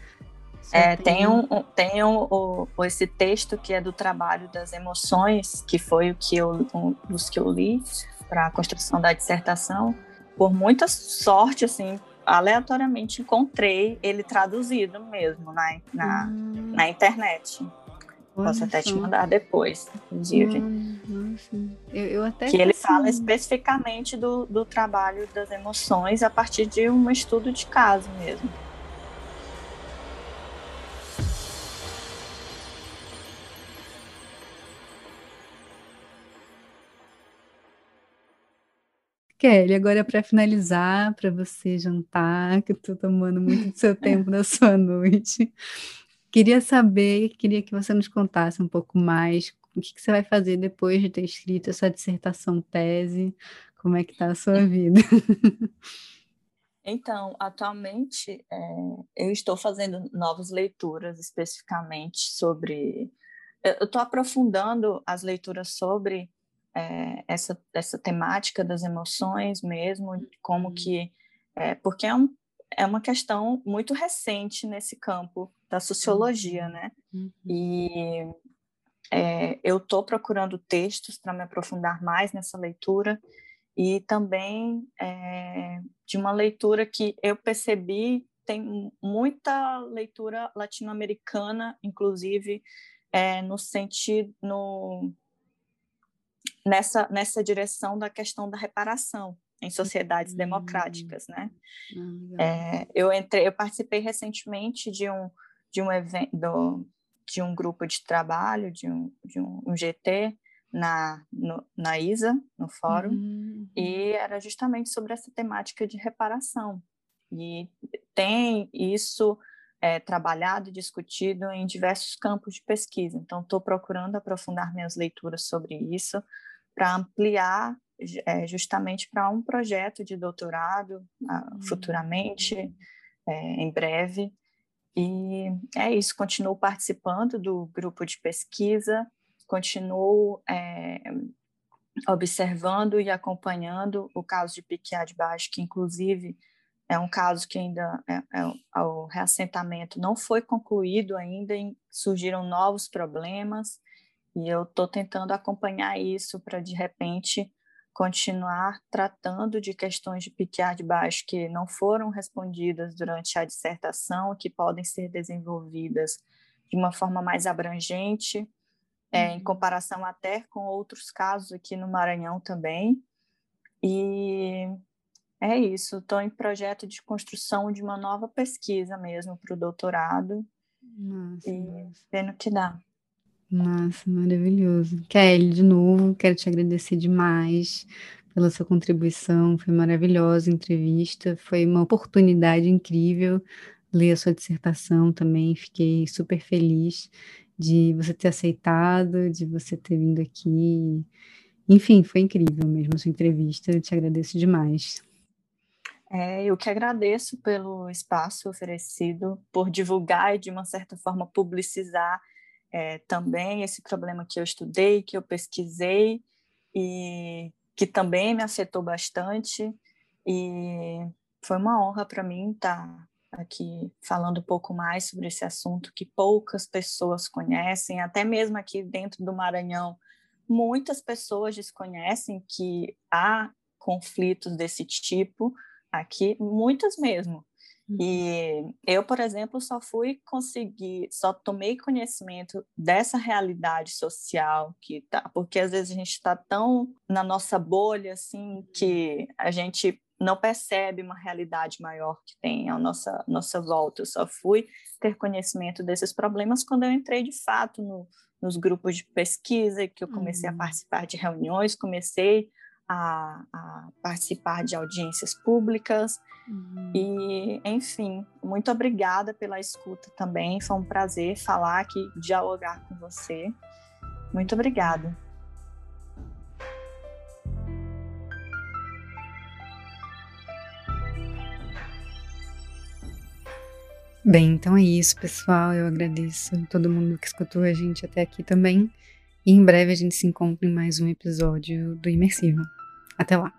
[SPEAKER 2] É, tem um, tem um, um, esse texto que é do trabalho das emoções, que foi o que eu, um dos que eu li, para a construção da dissertação, por muita sorte, assim, aleatoriamente encontrei ele traduzido mesmo na, na, hum. na internet. Posso até te mandar depois, inclusive.
[SPEAKER 1] Hum, eu, eu até
[SPEAKER 2] que ele fala especificamente do, do trabalho das emoções a partir de um estudo de caso mesmo.
[SPEAKER 1] Kelly, agora é para finalizar, para você jantar, que eu estou tomando muito do seu <laughs> tempo na sua noite. Queria saber, queria que você nos contasse um pouco mais o que, que você vai fazer depois de ter escrito essa dissertação tese, como é que está a sua vida.
[SPEAKER 2] Então, atualmente é, eu estou fazendo novas leituras especificamente sobre. Eu estou aprofundando as leituras sobre é, essa, essa temática das emoções mesmo, como uhum. que. É, porque é, um, é uma questão muito recente nesse campo da sociologia, uhum. né? E é, eu estou procurando textos para me aprofundar mais nessa leitura e também é, de uma leitura que eu percebi tem muita leitura latino-americana, inclusive é, no sentido no nessa, nessa direção da questão da reparação em sociedades uhum. democráticas, né? Uhum. É, eu entrei, eu participei recentemente de um de um evento de um grupo de trabalho de um, de um, um GT na no, na ISA no fórum uhum. e era justamente sobre essa temática de reparação e tem isso é, trabalhado e discutido em diversos campos de pesquisa. Então, estou procurando aprofundar minhas leituras sobre isso para ampliar é, justamente para um projeto de doutorado uh, futuramente, é, em breve. E é isso, continuo participando do grupo de pesquisa, continuo é, observando e acompanhando o caso de Piquiá de Baixo, que inclusive é um caso que ainda é, é, o reassentamento não foi concluído ainda, surgiram novos problemas, e eu estou tentando acompanhar isso para, de repente, continuar tratando de questões de piquear de baixo que não foram respondidas durante a dissertação, que podem ser desenvolvidas de uma forma mais abrangente, uhum. é, em uhum. comparação até com outros casos aqui no Maranhão também. E é isso, estou em projeto de construção de uma nova pesquisa mesmo para o doutorado. Nossa, e nossa. vendo o que dá.
[SPEAKER 1] Nossa, maravilhoso. Kelly, de novo, quero te agradecer demais pela sua contribuição. Foi maravilhosa a entrevista, foi uma oportunidade incrível ler a sua dissertação também. Fiquei super feliz de você ter aceitado, de você ter vindo aqui. Enfim, foi incrível mesmo a sua entrevista. Eu te agradeço demais.
[SPEAKER 2] É, eu que agradeço pelo espaço oferecido, por divulgar e, de uma certa forma, publicizar é, também esse problema que eu estudei, que eu pesquisei e que também me afetou bastante. E foi uma honra para mim estar tá aqui falando um pouco mais sobre esse assunto que poucas pessoas conhecem, até mesmo aqui dentro do Maranhão, muitas pessoas desconhecem que há conflitos desse tipo aqui, muitas mesmo. Uhum. E eu, por exemplo, só fui conseguir, só tomei conhecimento dessa realidade social que tá, porque às vezes a gente está tão na nossa bolha assim que a gente não percebe uma realidade maior que tem à nossa nossa volta. Eu só fui ter conhecimento desses problemas quando eu entrei de fato no, nos grupos de pesquisa, que eu comecei uhum. a participar de reuniões, comecei a, a participar de audiências públicas. Uhum. E, enfim, muito obrigada pela escuta também. Foi um prazer falar aqui, dialogar com você. Muito obrigada.
[SPEAKER 1] Bem, então é isso, pessoal. Eu agradeço a todo mundo que escutou a gente até aqui também. E em breve a gente se encontra em mais um episódio do Imersivo. Até lá!